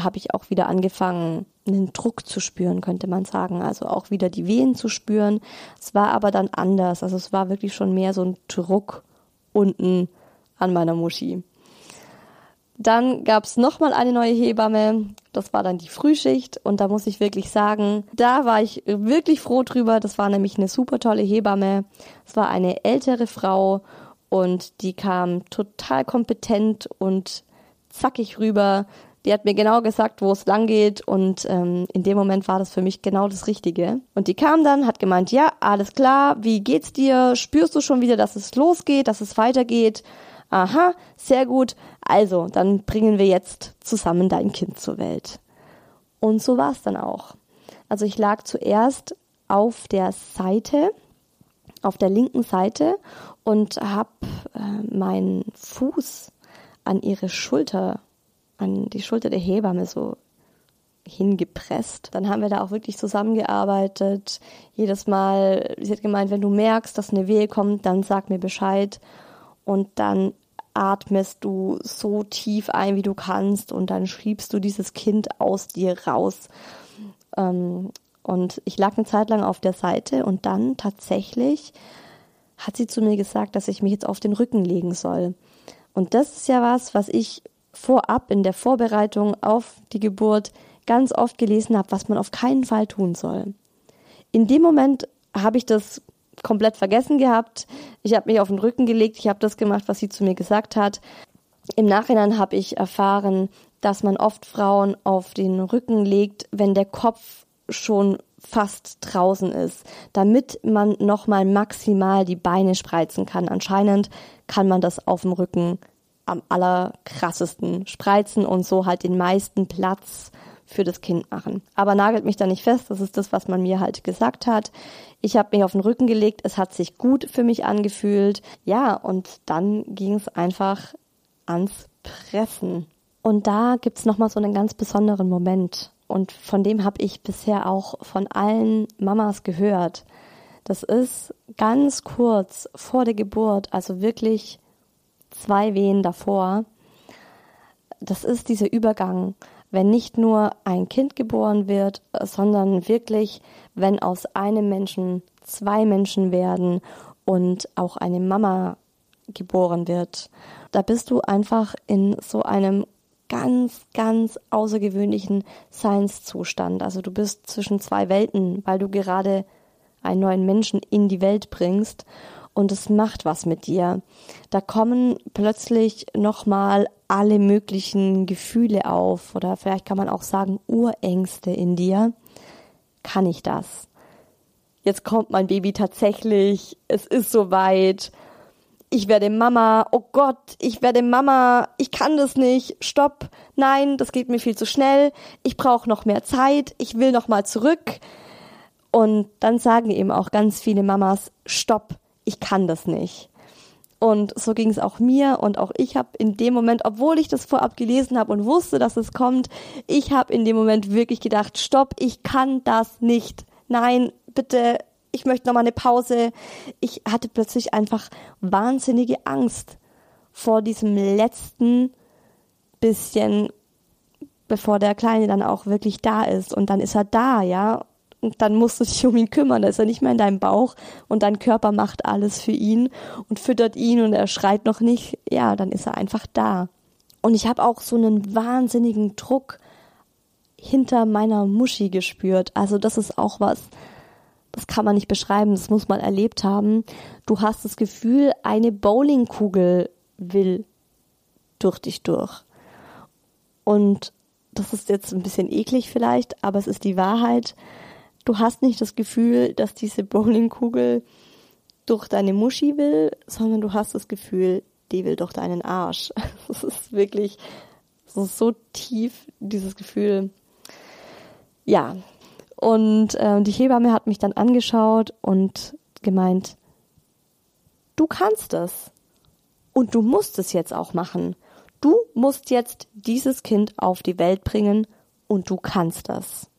habe ich auch wieder angefangen, einen Druck zu spüren, könnte man sagen. Also auch wieder die Wehen zu spüren. Es war aber dann anders. Also es war wirklich schon mehr so ein Druck unten an meiner Muschi. Dann gab's noch mal eine neue Hebamme. Das war dann die Frühschicht und da muss ich wirklich sagen, da war ich wirklich froh drüber. Das war nämlich eine super tolle Hebamme. Es war eine ältere Frau und die kam total kompetent und zackig rüber. Die hat mir genau gesagt, wo es lang geht und ähm, in dem Moment war das für mich genau das Richtige. Und die kam dann, hat gemeint, ja, alles klar, wie geht's dir? Spürst du schon wieder, dass es losgeht, dass es weitergeht? Aha, sehr gut. Also, dann bringen wir jetzt zusammen dein Kind zur Welt. Und so war es dann auch. Also ich lag zuerst auf der Seite, auf der linken Seite und habe äh, meinen Fuß an ihre Schulter, an die Schulter der Hebamme so hingepresst. Dann haben wir da auch wirklich zusammengearbeitet. Jedes Mal, sie hat gemeint, wenn du merkst, dass eine Wehe kommt, dann sag mir Bescheid. Und dann atmest du so tief ein, wie du kannst. Und dann schiebst du dieses Kind aus dir raus. Ähm, und ich lag eine Zeit lang auf der Seite und dann tatsächlich hat sie zu mir gesagt, dass ich mich jetzt auf den Rücken legen soll. Und das ist ja was, was ich vorab in der Vorbereitung auf die Geburt ganz oft gelesen habe, was man auf keinen Fall tun soll. In dem Moment habe ich das komplett vergessen gehabt. Ich habe mich auf den Rücken gelegt, ich habe das gemacht, was sie zu mir gesagt hat. Im Nachhinein habe ich erfahren, dass man oft Frauen auf den Rücken legt, wenn der Kopf schon fast draußen ist, damit man nochmal maximal die Beine spreizen kann. Anscheinend kann man das auf dem Rücken am allerkrassesten spreizen und so halt den meisten Platz für das Kind machen. Aber nagelt mich da nicht fest, das ist das, was man mir halt gesagt hat. Ich habe mich auf den Rücken gelegt, es hat sich gut für mich angefühlt. Ja, und dann ging es einfach ans Pressen. Und da gibt's nochmal so einen ganz besonderen Moment. Und von dem habe ich bisher auch von allen Mamas gehört. Das ist ganz kurz vor der Geburt, also wirklich zwei Wehen davor. Das ist dieser Übergang, wenn nicht nur ein Kind geboren wird, sondern wirklich, wenn aus einem Menschen zwei Menschen werden und auch eine Mama geboren wird. Da bist du einfach in so einem ganz, ganz außergewöhnlichen Seinszustand. Also du bist zwischen zwei Welten, weil du gerade einen neuen Menschen in die Welt bringst und es macht was mit dir. Da kommen plötzlich nochmal alle möglichen Gefühle auf oder vielleicht kann man auch sagen Urängste in dir. Kann ich das? Jetzt kommt mein Baby tatsächlich, es ist soweit. Ich werde Mama, oh Gott, ich werde Mama, ich kann das nicht, stopp, nein, das geht mir viel zu schnell, ich brauche noch mehr Zeit, ich will noch mal zurück. Und dann sagen eben auch ganz viele Mamas, stopp, ich kann das nicht. Und so ging es auch mir und auch ich habe in dem Moment, obwohl ich das vorab gelesen habe und wusste, dass es kommt, ich habe in dem Moment wirklich gedacht, stopp, ich kann das nicht. Nein, bitte ich möchte noch mal eine Pause. Ich hatte plötzlich einfach wahnsinnige Angst vor diesem letzten bisschen, bevor der Kleine dann auch wirklich da ist. Und dann ist er da, ja. Und dann musst du dich um ihn kümmern. Da ist er nicht mehr in deinem Bauch und dein Körper macht alles für ihn und füttert ihn und er schreit noch nicht. Ja, dann ist er einfach da. Und ich habe auch so einen wahnsinnigen Druck hinter meiner Muschi gespürt. Also das ist auch was, das kann man nicht beschreiben, das muss man erlebt haben. Du hast das Gefühl, eine Bowlingkugel will durch dich durch. Und das ist jetzt ein bisschen eklig vielleicht, aber es ist die Wahrheit. Du hast nicht das Gefühl, dass diese Bowlingkugel durch deine Muschi will, sondern du hast das Gefühl, die will durch deinen Arsch. Das ist wirklich so, so tief, dieses Gefühl. Ja, und äh, die Hebamme hat mich dann angeschaut und gemeint, du kannst es. Und du musst es jetzt auch machen. Du musst jetzt dieses Kind auf die Welt bringen und du kannst das.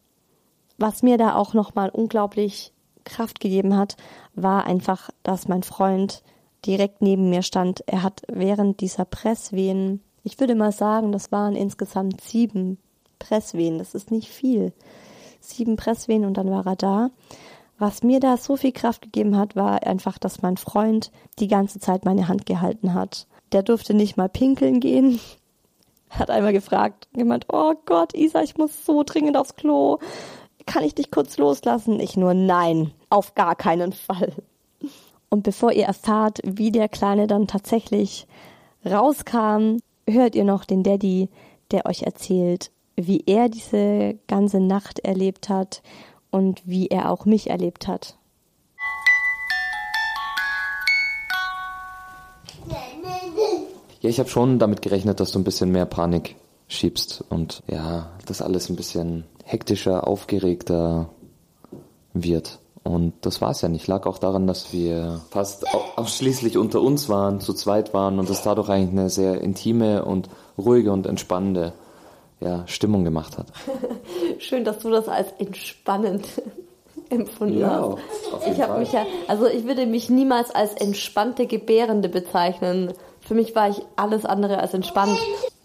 Was mir da auch nochmal unglaublich Kraft gegeben hat, war einfach, dass mein Freund direkt neben mir stand. Er hat während dieser Presswehen, ich würde mal sagen, das waren insgesamt sieben Presswehen, das ist nicht viel sieben Presswehen und dann war er da, Was mir da so viel Kraft gegeben hat, war einfach, dass mein Freund die ganze Zeit meine Hand gehalten hat. Der durfte nicht mal pinkeln gehen. Hat einmal gefragt, gemeint, oh Gott, Isa, ich muss so dringend aufs Klo. Kann ich dich kurz loslassen? Ich nur, nein, auf gar keinen Fall. Und bevor ihr erfahrt, wie der Kleine dann tatsächlich rauskam, hört ihr noch den Daddy, der euch erzählt, wie er diese ganze Nacht erlebt hat und wie er auch mich erlebt hat. Ja, ich habe schon damit gerechnet, dass du ein bisschen mehr Panik schiebst und ja, das alles ein bisschen hektischer, aufgeregter wird. Und das war es ja nicht. Lag auch daran, dass wir fast ausschließlich unter uns waren, zu zweit waren und das dadurch eigentlich eine sehr intime und ruhige und entspannende ja, Stimmung gemacht hat. Schön, dass du das als entspannend empfunden Ja, hast. Ich habe mich ja, also ich würde mich niemals als entspannte Gebärende bezeichnen. Für mich war ich alles andere als entspannt.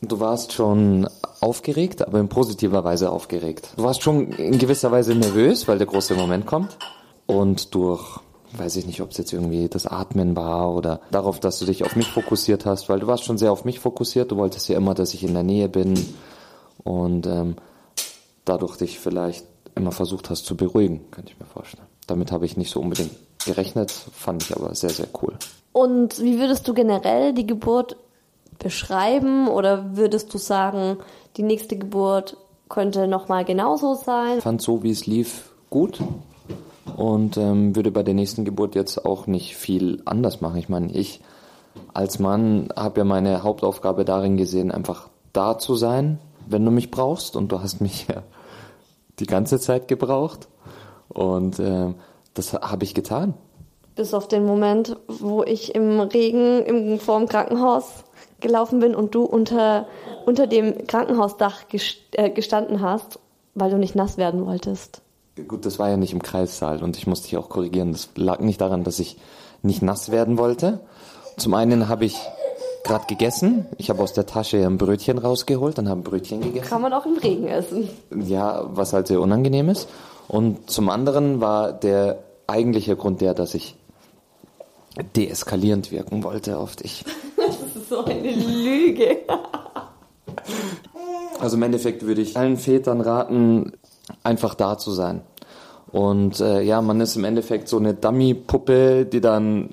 Du warst schon aufgeregt, aber in positiver Weise aufgeregt. Du warst schon in gewisser Weise nervös, weil der große Moment kommt. Und durch, weiß ich nicht, ob es jetzt irgendwie das Atmen war oder darauf, dass du dich auf mich fokussiert hast, weil du warst schon sehr auf mich fokussiert. Du wolltest ja immer, dass ich in der Nähe bin und ähm, dadurch dich vielleicht immer versucht hast zu beruhigen, kann ich mir vorstellen. Damit habe ich nicht so unbedingt gerechnet, fand ich aber sehr, sehr cool. Und wie würdest du generell die Geburt beschreiben oder würdest du sagen, die nächste Geburt könnte nochmal genauso sein? fand so, wie es lief, gut und ähm, würde bei der nächsten Geburt jetzt auch nicht viel anders machen. Ich meine, ich als Mann habe ja meine Hauptaufgabe darin gesehen, einfach da zu sein, wenn du mich brauchst und du hast mich ja die ganze Zeit gebraucht und ähm, das habe ich getan. Bis auf den Moment, wo ich im Regen im, vorm Krankenhaus gelaufen bin und du unter, unter dem Krankenhausdach äh, gestanden hast, weil du nicht nass werden wolltest. Gut, das war ja nicht im Kreissaal und ich musste dich auch korrigieren. Das lag nicht daran, dass ich nicht nass werden wollte. Zum einen habe ich gerade gegessen. Ich habe aus der Tasche ein Brötchen rausgeholt, dann habe ein Brötchen gegessen. Kann man auch im Regen essen. Ja, was halt sehr unangenehm ist. Und zum anderen war der eigentliche Grund der, dass ich deeskalierend wirken wollte auf dich. So eine Lüge. Also im Endeffekt würde ich allen Vätern raten, einfach da zu sein. Und äh, ja, man ist im Endeffekt so eine Dummy-Puppe, die dann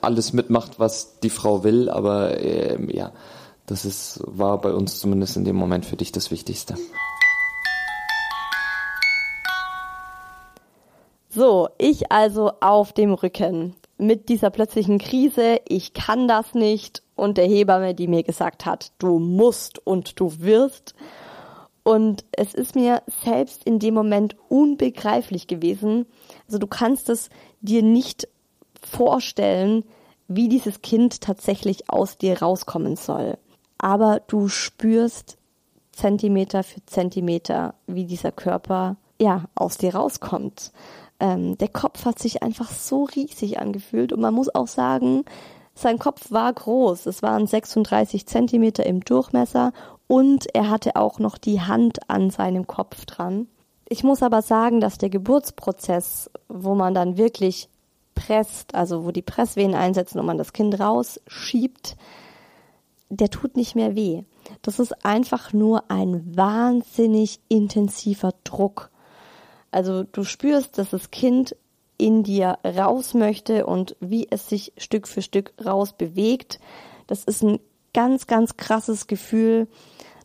alles mitmacht, was die Frau will. Aber ähm, ja, das ist, war bei uns zumindest in dem Moment für dich das Wichtigste. So, ich also auf dem Rücken mit dieser plötzlichen Krise, ich kann das nicht und der Hebamme, die mir gesagt hat, du musst und du wirst. Und es ist mir selbst in dem Moment unbegreiflich gewesen. Also du kannst es dir nicht vorstellen, wie dieses Kind tatsächlich aus dir rauskommen soll. Aber du spürst Zentimeter für Zentimeter, wie dieser Körper ja aus dir rauskommt. Ähm, der Kopf hat sich einfach so riesig angefühlt und man muss auch sagen, sein Kopf war groß. Es waren 36 Zentimeter im Durchmesser und er hatte auch noch die Hand an seinem Kopf dran. Ich muss aber sagen, dass der Geburtsprozess, wo man dann wirklich presst, also wo die Presswehen einsetzen und man das Kind rausschiebt, der tut nicht mehr weh. Das ist einfach nur ein wahnsinnig intensiver Druck. Also du spürst, dass das Kind in dir raus möchte und wie es sich Stück für Stück raus bewegt. Das ist ein ganz, ganz krasses Gefühl.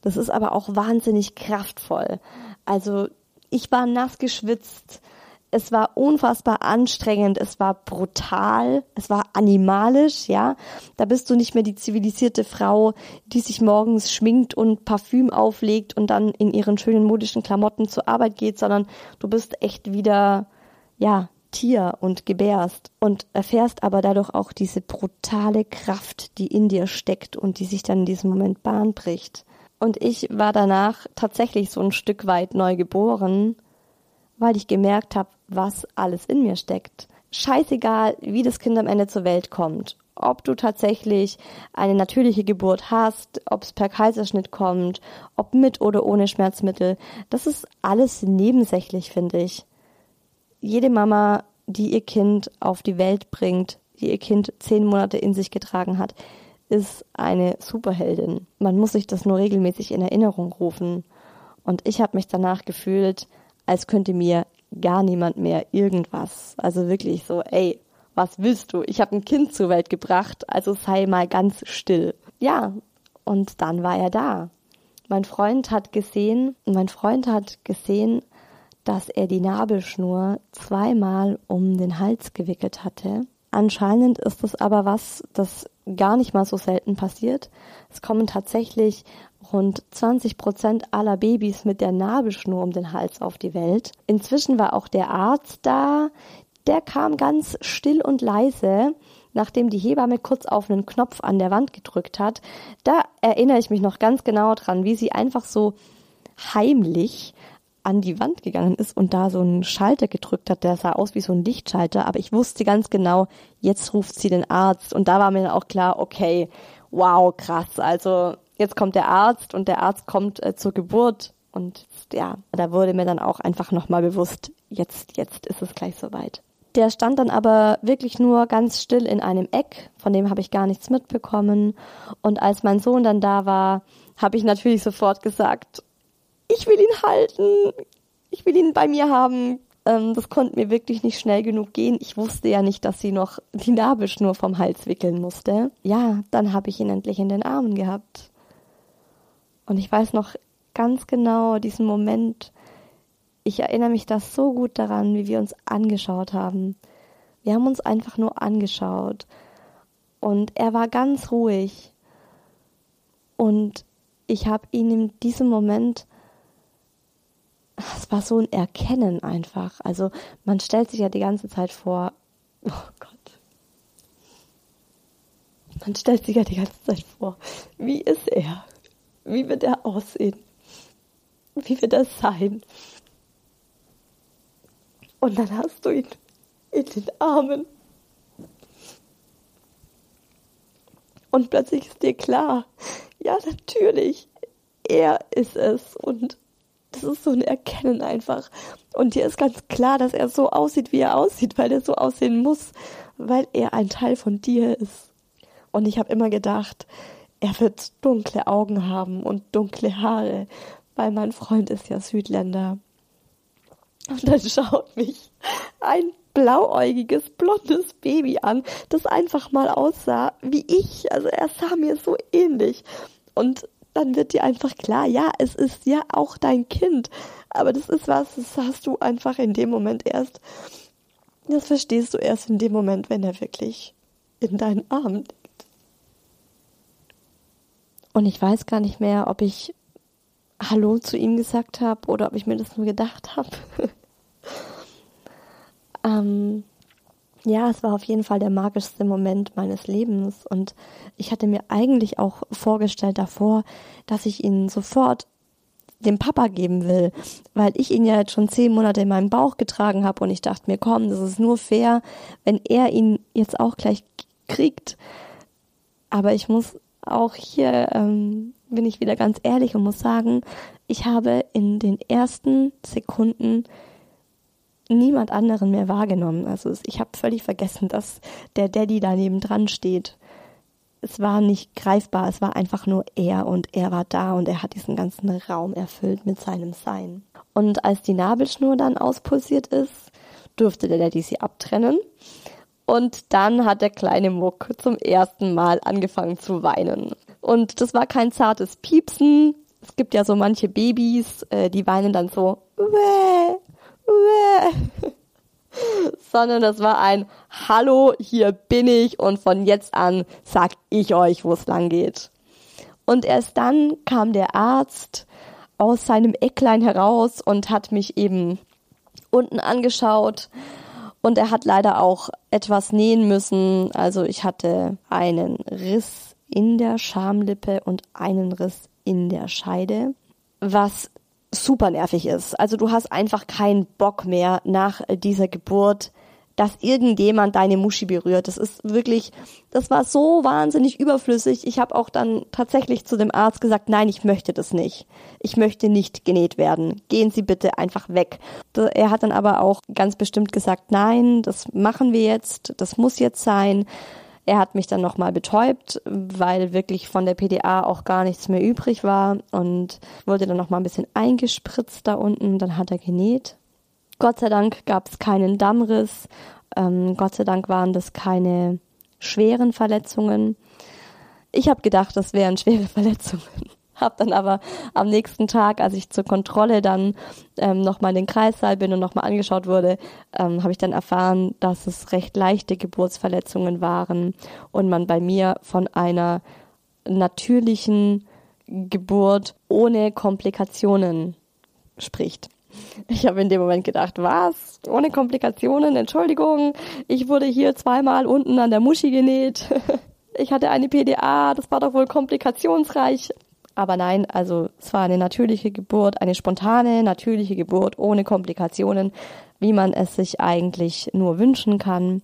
Das ist aber auch wahnsinnig kraftvoll. Also ich war nass geschwitzt. Es war unfassbar anstrengend, es war brutal, es war animalisch, ja. Da bist du nicht mehr die zivilisierte Frau, die sich morgens schminkt und Parfüm auflegt und dann in ihren schönen modischen Klamotten zur Arbeit geht, sondern du bist echt wieder, ja, Tier und gebärst und erfährst aber dadurch auch diese brutale Kraft, die in dir steckt und die sich dann in diesem Moment Bahn bricht. Und ich war danach tatsächlich so ein Stück weit neu geboren, weil ich gemerkt habe, was alles in mir steckt. Scheißegal, wie das Kind am Ende zur Welt kommt. Ob du tatsächlich eine natürliche Geburt hast, ob es per Kaiserschnitt kommt, ob mit oder ohne Schmerzmittel, das ist alles nebensächlich, finde ich. Jede Mama die ihr Kind auf die Welt bringt, die ihr Kind zehn Monate in sich getragen hat, ist eine Superheldin. Man muss sich das nur regelmäßig in Erinnerung rufen. Und ich habe mich danach gefühlt, als könnte mir gar niemand mehr irgendwas. Also wirklich so, ey, was willst du? Ich habe ein Kind zur Welt gebracht, also sei mal ganz still. Ja, und dann war er da. Mein Freund hat gesehen, mein Freund hat gesehen, dass er die Nabelschnur zweimal um den Hals gewickelt hatte. Anscheinend ist es aber was, das gar nicht mal so selten passiert. Es kommen tatsächlich rund 20 Prozent aller Babys mit der Nabelschnur um den Hals auf die Welt. Inzwischen war auch der Arzt da. Der kam ganz still und leise, nachdem die Hebamme kurz auf einen Knopf an der Wand gedrückt hat. Da erinnere ich mich noch ganz genau dran, wie sie einfach so heimlich an die Wand gegangen ist und da so einen Schalter gedrückt hat, der sah aus wie so ein Lichtschalter, aber ich wusste ganz genau, jetzt ruft sie den Arzt und da war mir dann auch klar, okay, wow, krass, also jetzt kommt der Arzt und der Arzt kommt äh, zur Geburt und ja, da wurde mir dann auch einfach nochmal bewusst, jetzt, jetzt ist es gleich soweit. Der stand dann aber wirklich nur ganz still in einem Eck, von dem habe ich gar nichts mitbekommen. Und als mein Sohn dann da war, habe ich natürlich sofort gesagt, ich will ihn halten, ich will ihn bei mir haben. Ähm, das konnte mir wirklich nicht schnell genug gehen. Ich wusste ja nicht, dass sie noch die Nabelschnur vom Hals wickeln musste. Ja, dann habe ich ihn endlich in den Armen gehabt. Und ich weiß noch ganz genau diesen Moment. Ich erinnere mich da so gut daran, wie wir uns angeschaut haben. Wir haben uns einfach nur angeschaut. Und er war ganz ruhig. Und ich habe ihn in diesem Moment es war so ein Erkennen einfach. Also man stellt sich ja die ganze Zeit vor, oh Gott. Man stellt sich ja die ganze Zeit vor, wie ist er? Wie wird er aussehen? Wie wird er sein? Und dann hast du ihn in den Armen. Und plötzlich ist dir klar, ja, natürlich, er ist es. Und das ist so ein Erkennen einfach. Und dir ist ganz klar, dass er so aussieht, wie er aussieht, weil er so aussehen muss, weil er ein Teil von dir ist. Und ich habe immer gedacht, er wird dunkle Augen haben und dunkle Haare, weil mein Freund ist ja Südländer. Und dann schaut mich ein blauäugiges, blondes Baby an, das einfach mal aussah wie ich. Also er sah mir so ähnlich. Und dann wird dir einfach klar, ja, es ist ja auch dein Kind. Aber das ist was, das hast du einfach in dem Moment erst, das verstehst du erst in dem Moment, wenn er wirklich in deinen liegt. Und ich weiß gar nicht mehr, ob ich Hallo zu ihm gesagt habe oder ob ich mir das nur gedacht habe. ähm, ja, es war auf jeden Fall der magischste Moment meines Lebens und ich hatte mir eigentlich auch vorgestellt davor, dass ich ihn sofort dem Papa geben will, weil ich ihn ja jetzt schon zehn Monate in meinem Bauch getragen habe und ich dachte mir, komm, das ist nur fair, wenn er ihn jetzt auch gleich kriegt. Aber ich muss auch hier, ähm, bin ich wieder ganz ehrlich und muss sagen, ich habe in den ersten Sekunden niemand anderen mehr wahrgenommen. Also ich habe völlig vergessen, dass der Daddy daneben dran steht. Es war nicht greifbar, es war einfach nur er und er war da und er hat diesen ganzen Raum erfüllt mit seinem Sein. Und als die Nabelschnur dann auspulsiert ist, durfte der Daddy sie abtrennen. Und dann hat der kleine Muck zum ersten Mal angefangen zu weinen. Und das war kein zartes Piepsen. Es gibt ja so manche Babys, äh, die weinen dann so, Wäh, sondern das war ein Hallo, hier bin ich und von jetzt an sag ich euch, wo es lang geht. Und erst dann kam der Arzt aus seinem Ecklein heraus und hat mich eben unten angeschaut und er hat leider auch etwas nähen müssen. Also ich hatte einen Riss in der Schamlippe und einen Riss in der Scheide, was super nervig ist. Also du hast einfach keinen Bock mehr nach dieser Geburt dass irgendjemand deine Muschi berührt. Das ist wirklich, das war so wahnsinnig überflüssig. Ich habe auch dann tatsächlich zu dem Arzt gesagt, nein, ich möchte das nicht. Ich möchte nicht genäht werden. Gehen Sie bitte einfach weg. Er hat dann aber auch ganz bestimmt gesagt, nein, das machen wir jetzt, das muss jetzt sein. Er hat mich dann nochmal betäubt, weil wirklich von der PDA auch gar nichts mehr übrig war und wurde dann nochmal ein bisschen eingespritzt da unten. Dann hat er genäht. Gott sei Dank gab es keinen Dammriss. Ähm, Gott sei Dank waren das keine schweren Verletzungen. Ich habe gedacht, das wären schwere Verletzungen. Hab dann aber am nächsten Tag, als ich zur Kontrolle dann ähm, nochmal in den Kreissaal bin und nochmal angeschaut wurde, ähm, habe ich dann erfahren, dass es recht leichte Geburtsverletzungen waren und man bei mir von einer natürlichen Geburt ohne Komplikationen spricht. Ich habe in dem Moment gedacht, was? Ohne Komplikationen? Entschuldigung, ich wurde hier zweimal unten an der Muschi genäht. Ich hatte eine PDA, das war doch wohl komplikationsreich. Aber nein, also es war eine natürliche Geburt, eine spontane, natürliche Geburt ohne Komplikationen, wie man es sich eigentlich nur wünschen kann.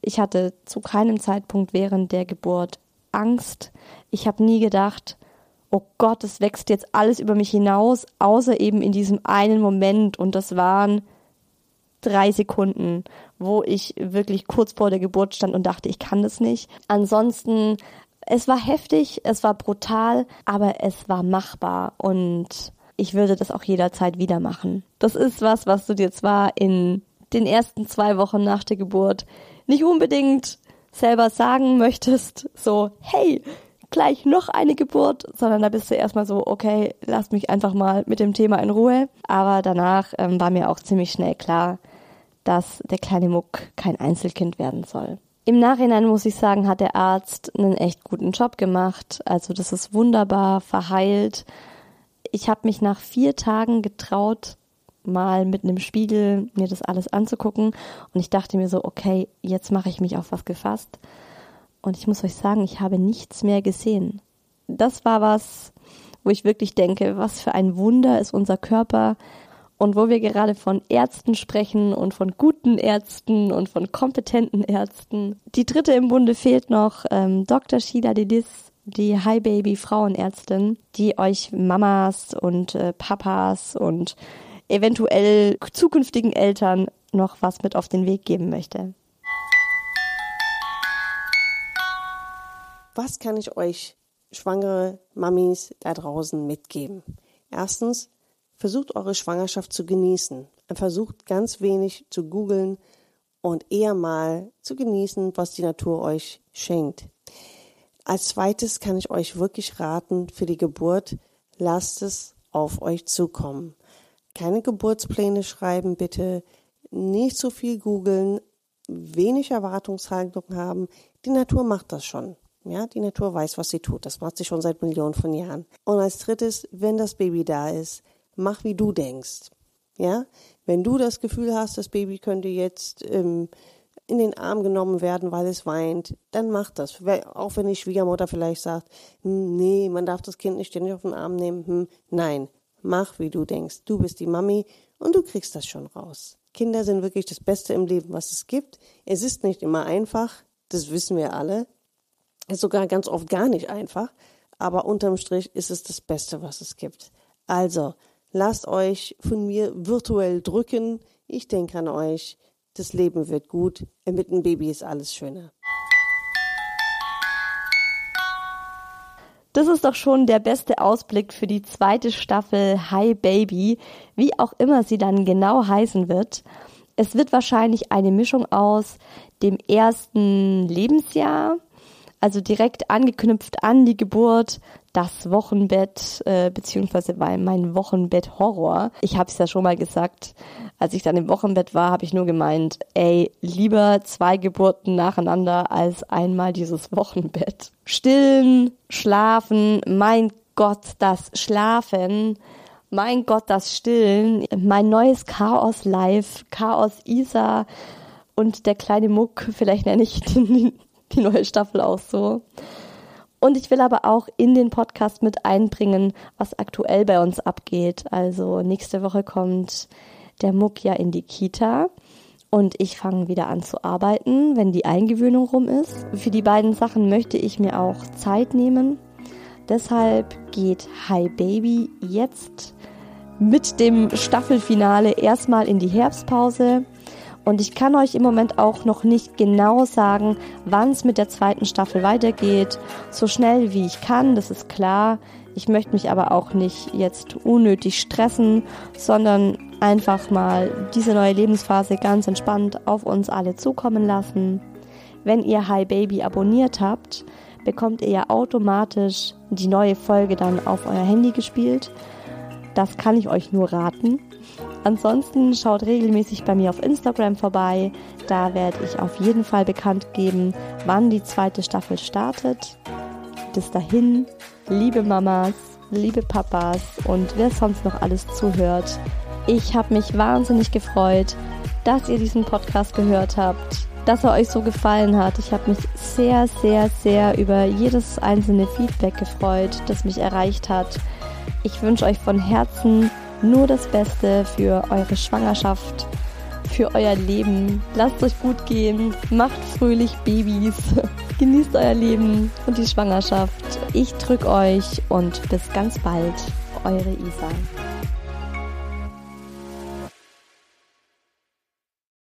Ich hatte zu keinem Zeitpunkt während der Geburt Angst. Ich habe nie gedacht, oh Gott, es wächst jetzt alles über mich hinaus, außer eben in diesem einen Moment. Und das waren drei Sekunden, wo ich wirklich kurz vor der Geburt stand und dachte, ich kann das nicht. Ansonsten, es war heftig, es war brutal, aber es war machbar und ich würde das auch jederzeit wieder machen. Das ist was, was du dir zwar in den ersten zwei Wochen nach der Geburt nicht unbedingt selber sagen möchtest, so, hey, gleich noch eine Geburt, sondern da bist du erstmal so, okay, lass mich einfach mal mit dem Thema in Ruhe. Aber danach ähm, war mir auch ziemlich schnell klar, dass der kleine Muck kein Einzelkind werden soll. Im Nachhinein muss ich sagen, hat der Arzt einen echt guten Job gemacht. Also das ist wunderbar verheilt. Ich habe mich nach vier Tagen getraut, mal mit einem Spiegel mir das alles anzugucken. Und ich dachte mir so, okay, jetzt mache ich mich auf was gefasst. Und ich muss euch sagen, ich habe nichts mehr gesehen. Das war was, wo ich wirklich denke, was für ein Wunder ist unser Körper. Und wo wir gerade von Ärzten sprechen und von guten Ärzten und von kompetenten Ärzten. Die dritte im Bunde fehlt noch ähm, Dr. Sheila Dedis, die High Baby Frauenärztin, die euch Mamas und äh, Papas und eventuell zukünftigen Eltern noch was mit auf den Weg geben möchte. Was kann ich euch schwangere Mamis da draußen mitgeben? Erstens, versucht eure Schwangerschaft zu genießen. Versucht ganz wenig zu googeln und eher mal zu genießen, was die Natur euch schenkt. Als zweites kann ich euch wirklich raten, für die Geburt, lasst es auf euch zukommen. Keine Geburtspläne schreiben, bitte. Nicht so viel googeln, wenig Erwartungshaltung haben. Die Natur macht das schon. Ja, die Natur weiß, was sie tut. Das macht sie schon seit Millionen von Jahren. Und als drittes, wenn das Baby da ist, mach wie du denkst. Ja, wenn du das Gefühl hast, das Baby könnte jetzt ähm, in den Arm genommen werden, weil es weint, dann mach das. Auch wenn die Schwiegermutter vielleicht sagt, hm, nee, man darf das Kind nicht ständig auf den Arm nehmen. Hm, nein, mach wie du denkst. Du bist die Mami und du kriegst das schon raus. Kinder sind wirklich das Beste im Leben, was es gibt. Es ist nicht immer einfach, das wissen wir alle. Ist sogar ganz oft gar nicht einfach, aber unterm Strich ist es das Beste, was es gibt. Also, lasst euch von mir virtuell drücken. Ich denke an euch. Das Leben wird gut. Mit einem Baby ist alles schöner. Das ist doch schon der beste Ausblick für die zweite Staffel Hi Baby, wie auch immer sie dann genau heißen wird. Es wird wahrscheinlich eine Mischung aus dem ersten Lebensjahr, also direkt angeknüpft an die Geburt, das Wochenbett, äh, beziehungsweise mein Wochenbett Horror. Ich habe es ja schon mal gesagt, als ich dann im Wochenbett war, habe ich nur gemeint, ey, lieber zwei Geburten nacheinander als einmal dieses Wochenbett. Stillen, schlafen, mein Gott, das Schlafen. Mein Gott, das Stillen, mein neues Chaos Live, Chaos Isa und der kleine Muck, vielleicht nenne ich den die neue Staffel auch so. Und ich will aber auch in den Podcast mit einbringen, was aktuell bei uns abgeht. Also nächste Woche kommt der Muck ja in die Kita. und ich fange wieder an zu arbeiten, wenn die Eingewöhnung rum ist. Für die beiden Sachen möchte ich mir auch Zeit nehmen. Deshalb geht Hi Baby jetzt mit dem Staffelfinale erstmal in die Herbstpause. Und ich kann euch im Moment auch noch nicht genau sagen, wann es mit der zweiten Staffel weitergeht. So schnell wie ich kann, das ist klar. Ich möchte mich aber auch nicht jetzt unnötig stressen, sondern einfach mal diese neue Lebensphase ganz entspannt auf uns alle zukommen lassen. Wenn ihr Hi Baby abonniert habt, bekommt ihr ja automatisch die neue Folge dann auf euer Handy gespielt. Das kann ich euch nur raten. Ansonsten schaut regelmäßig bei mir auf Instagram vorbei. Da werde ich auf jeden Fall bekannt geben, wann die zweite Staffel startet. Bis dahin, liebe Mamas, liebe Papas und wer sonst noch alles zuhört. Ich habe mich wahnsinnig gefreut, dass ihr diesen Podcast gehört habt, dass er euch so gefallen hat. Ich habe mich sehr, sehr, sehr über jedes einzelne Feedback gefreut, das mich erreicht hat. Ich wünsche euch von Herzen nur das Beste für eure Schwangerschaft, für euer Leben. Lasst euch gut gehen, macht fröhlich Babys, genießt euer Leben und die Schwangerschaft. Ich drück euch und bis ganz bald, eure Isa.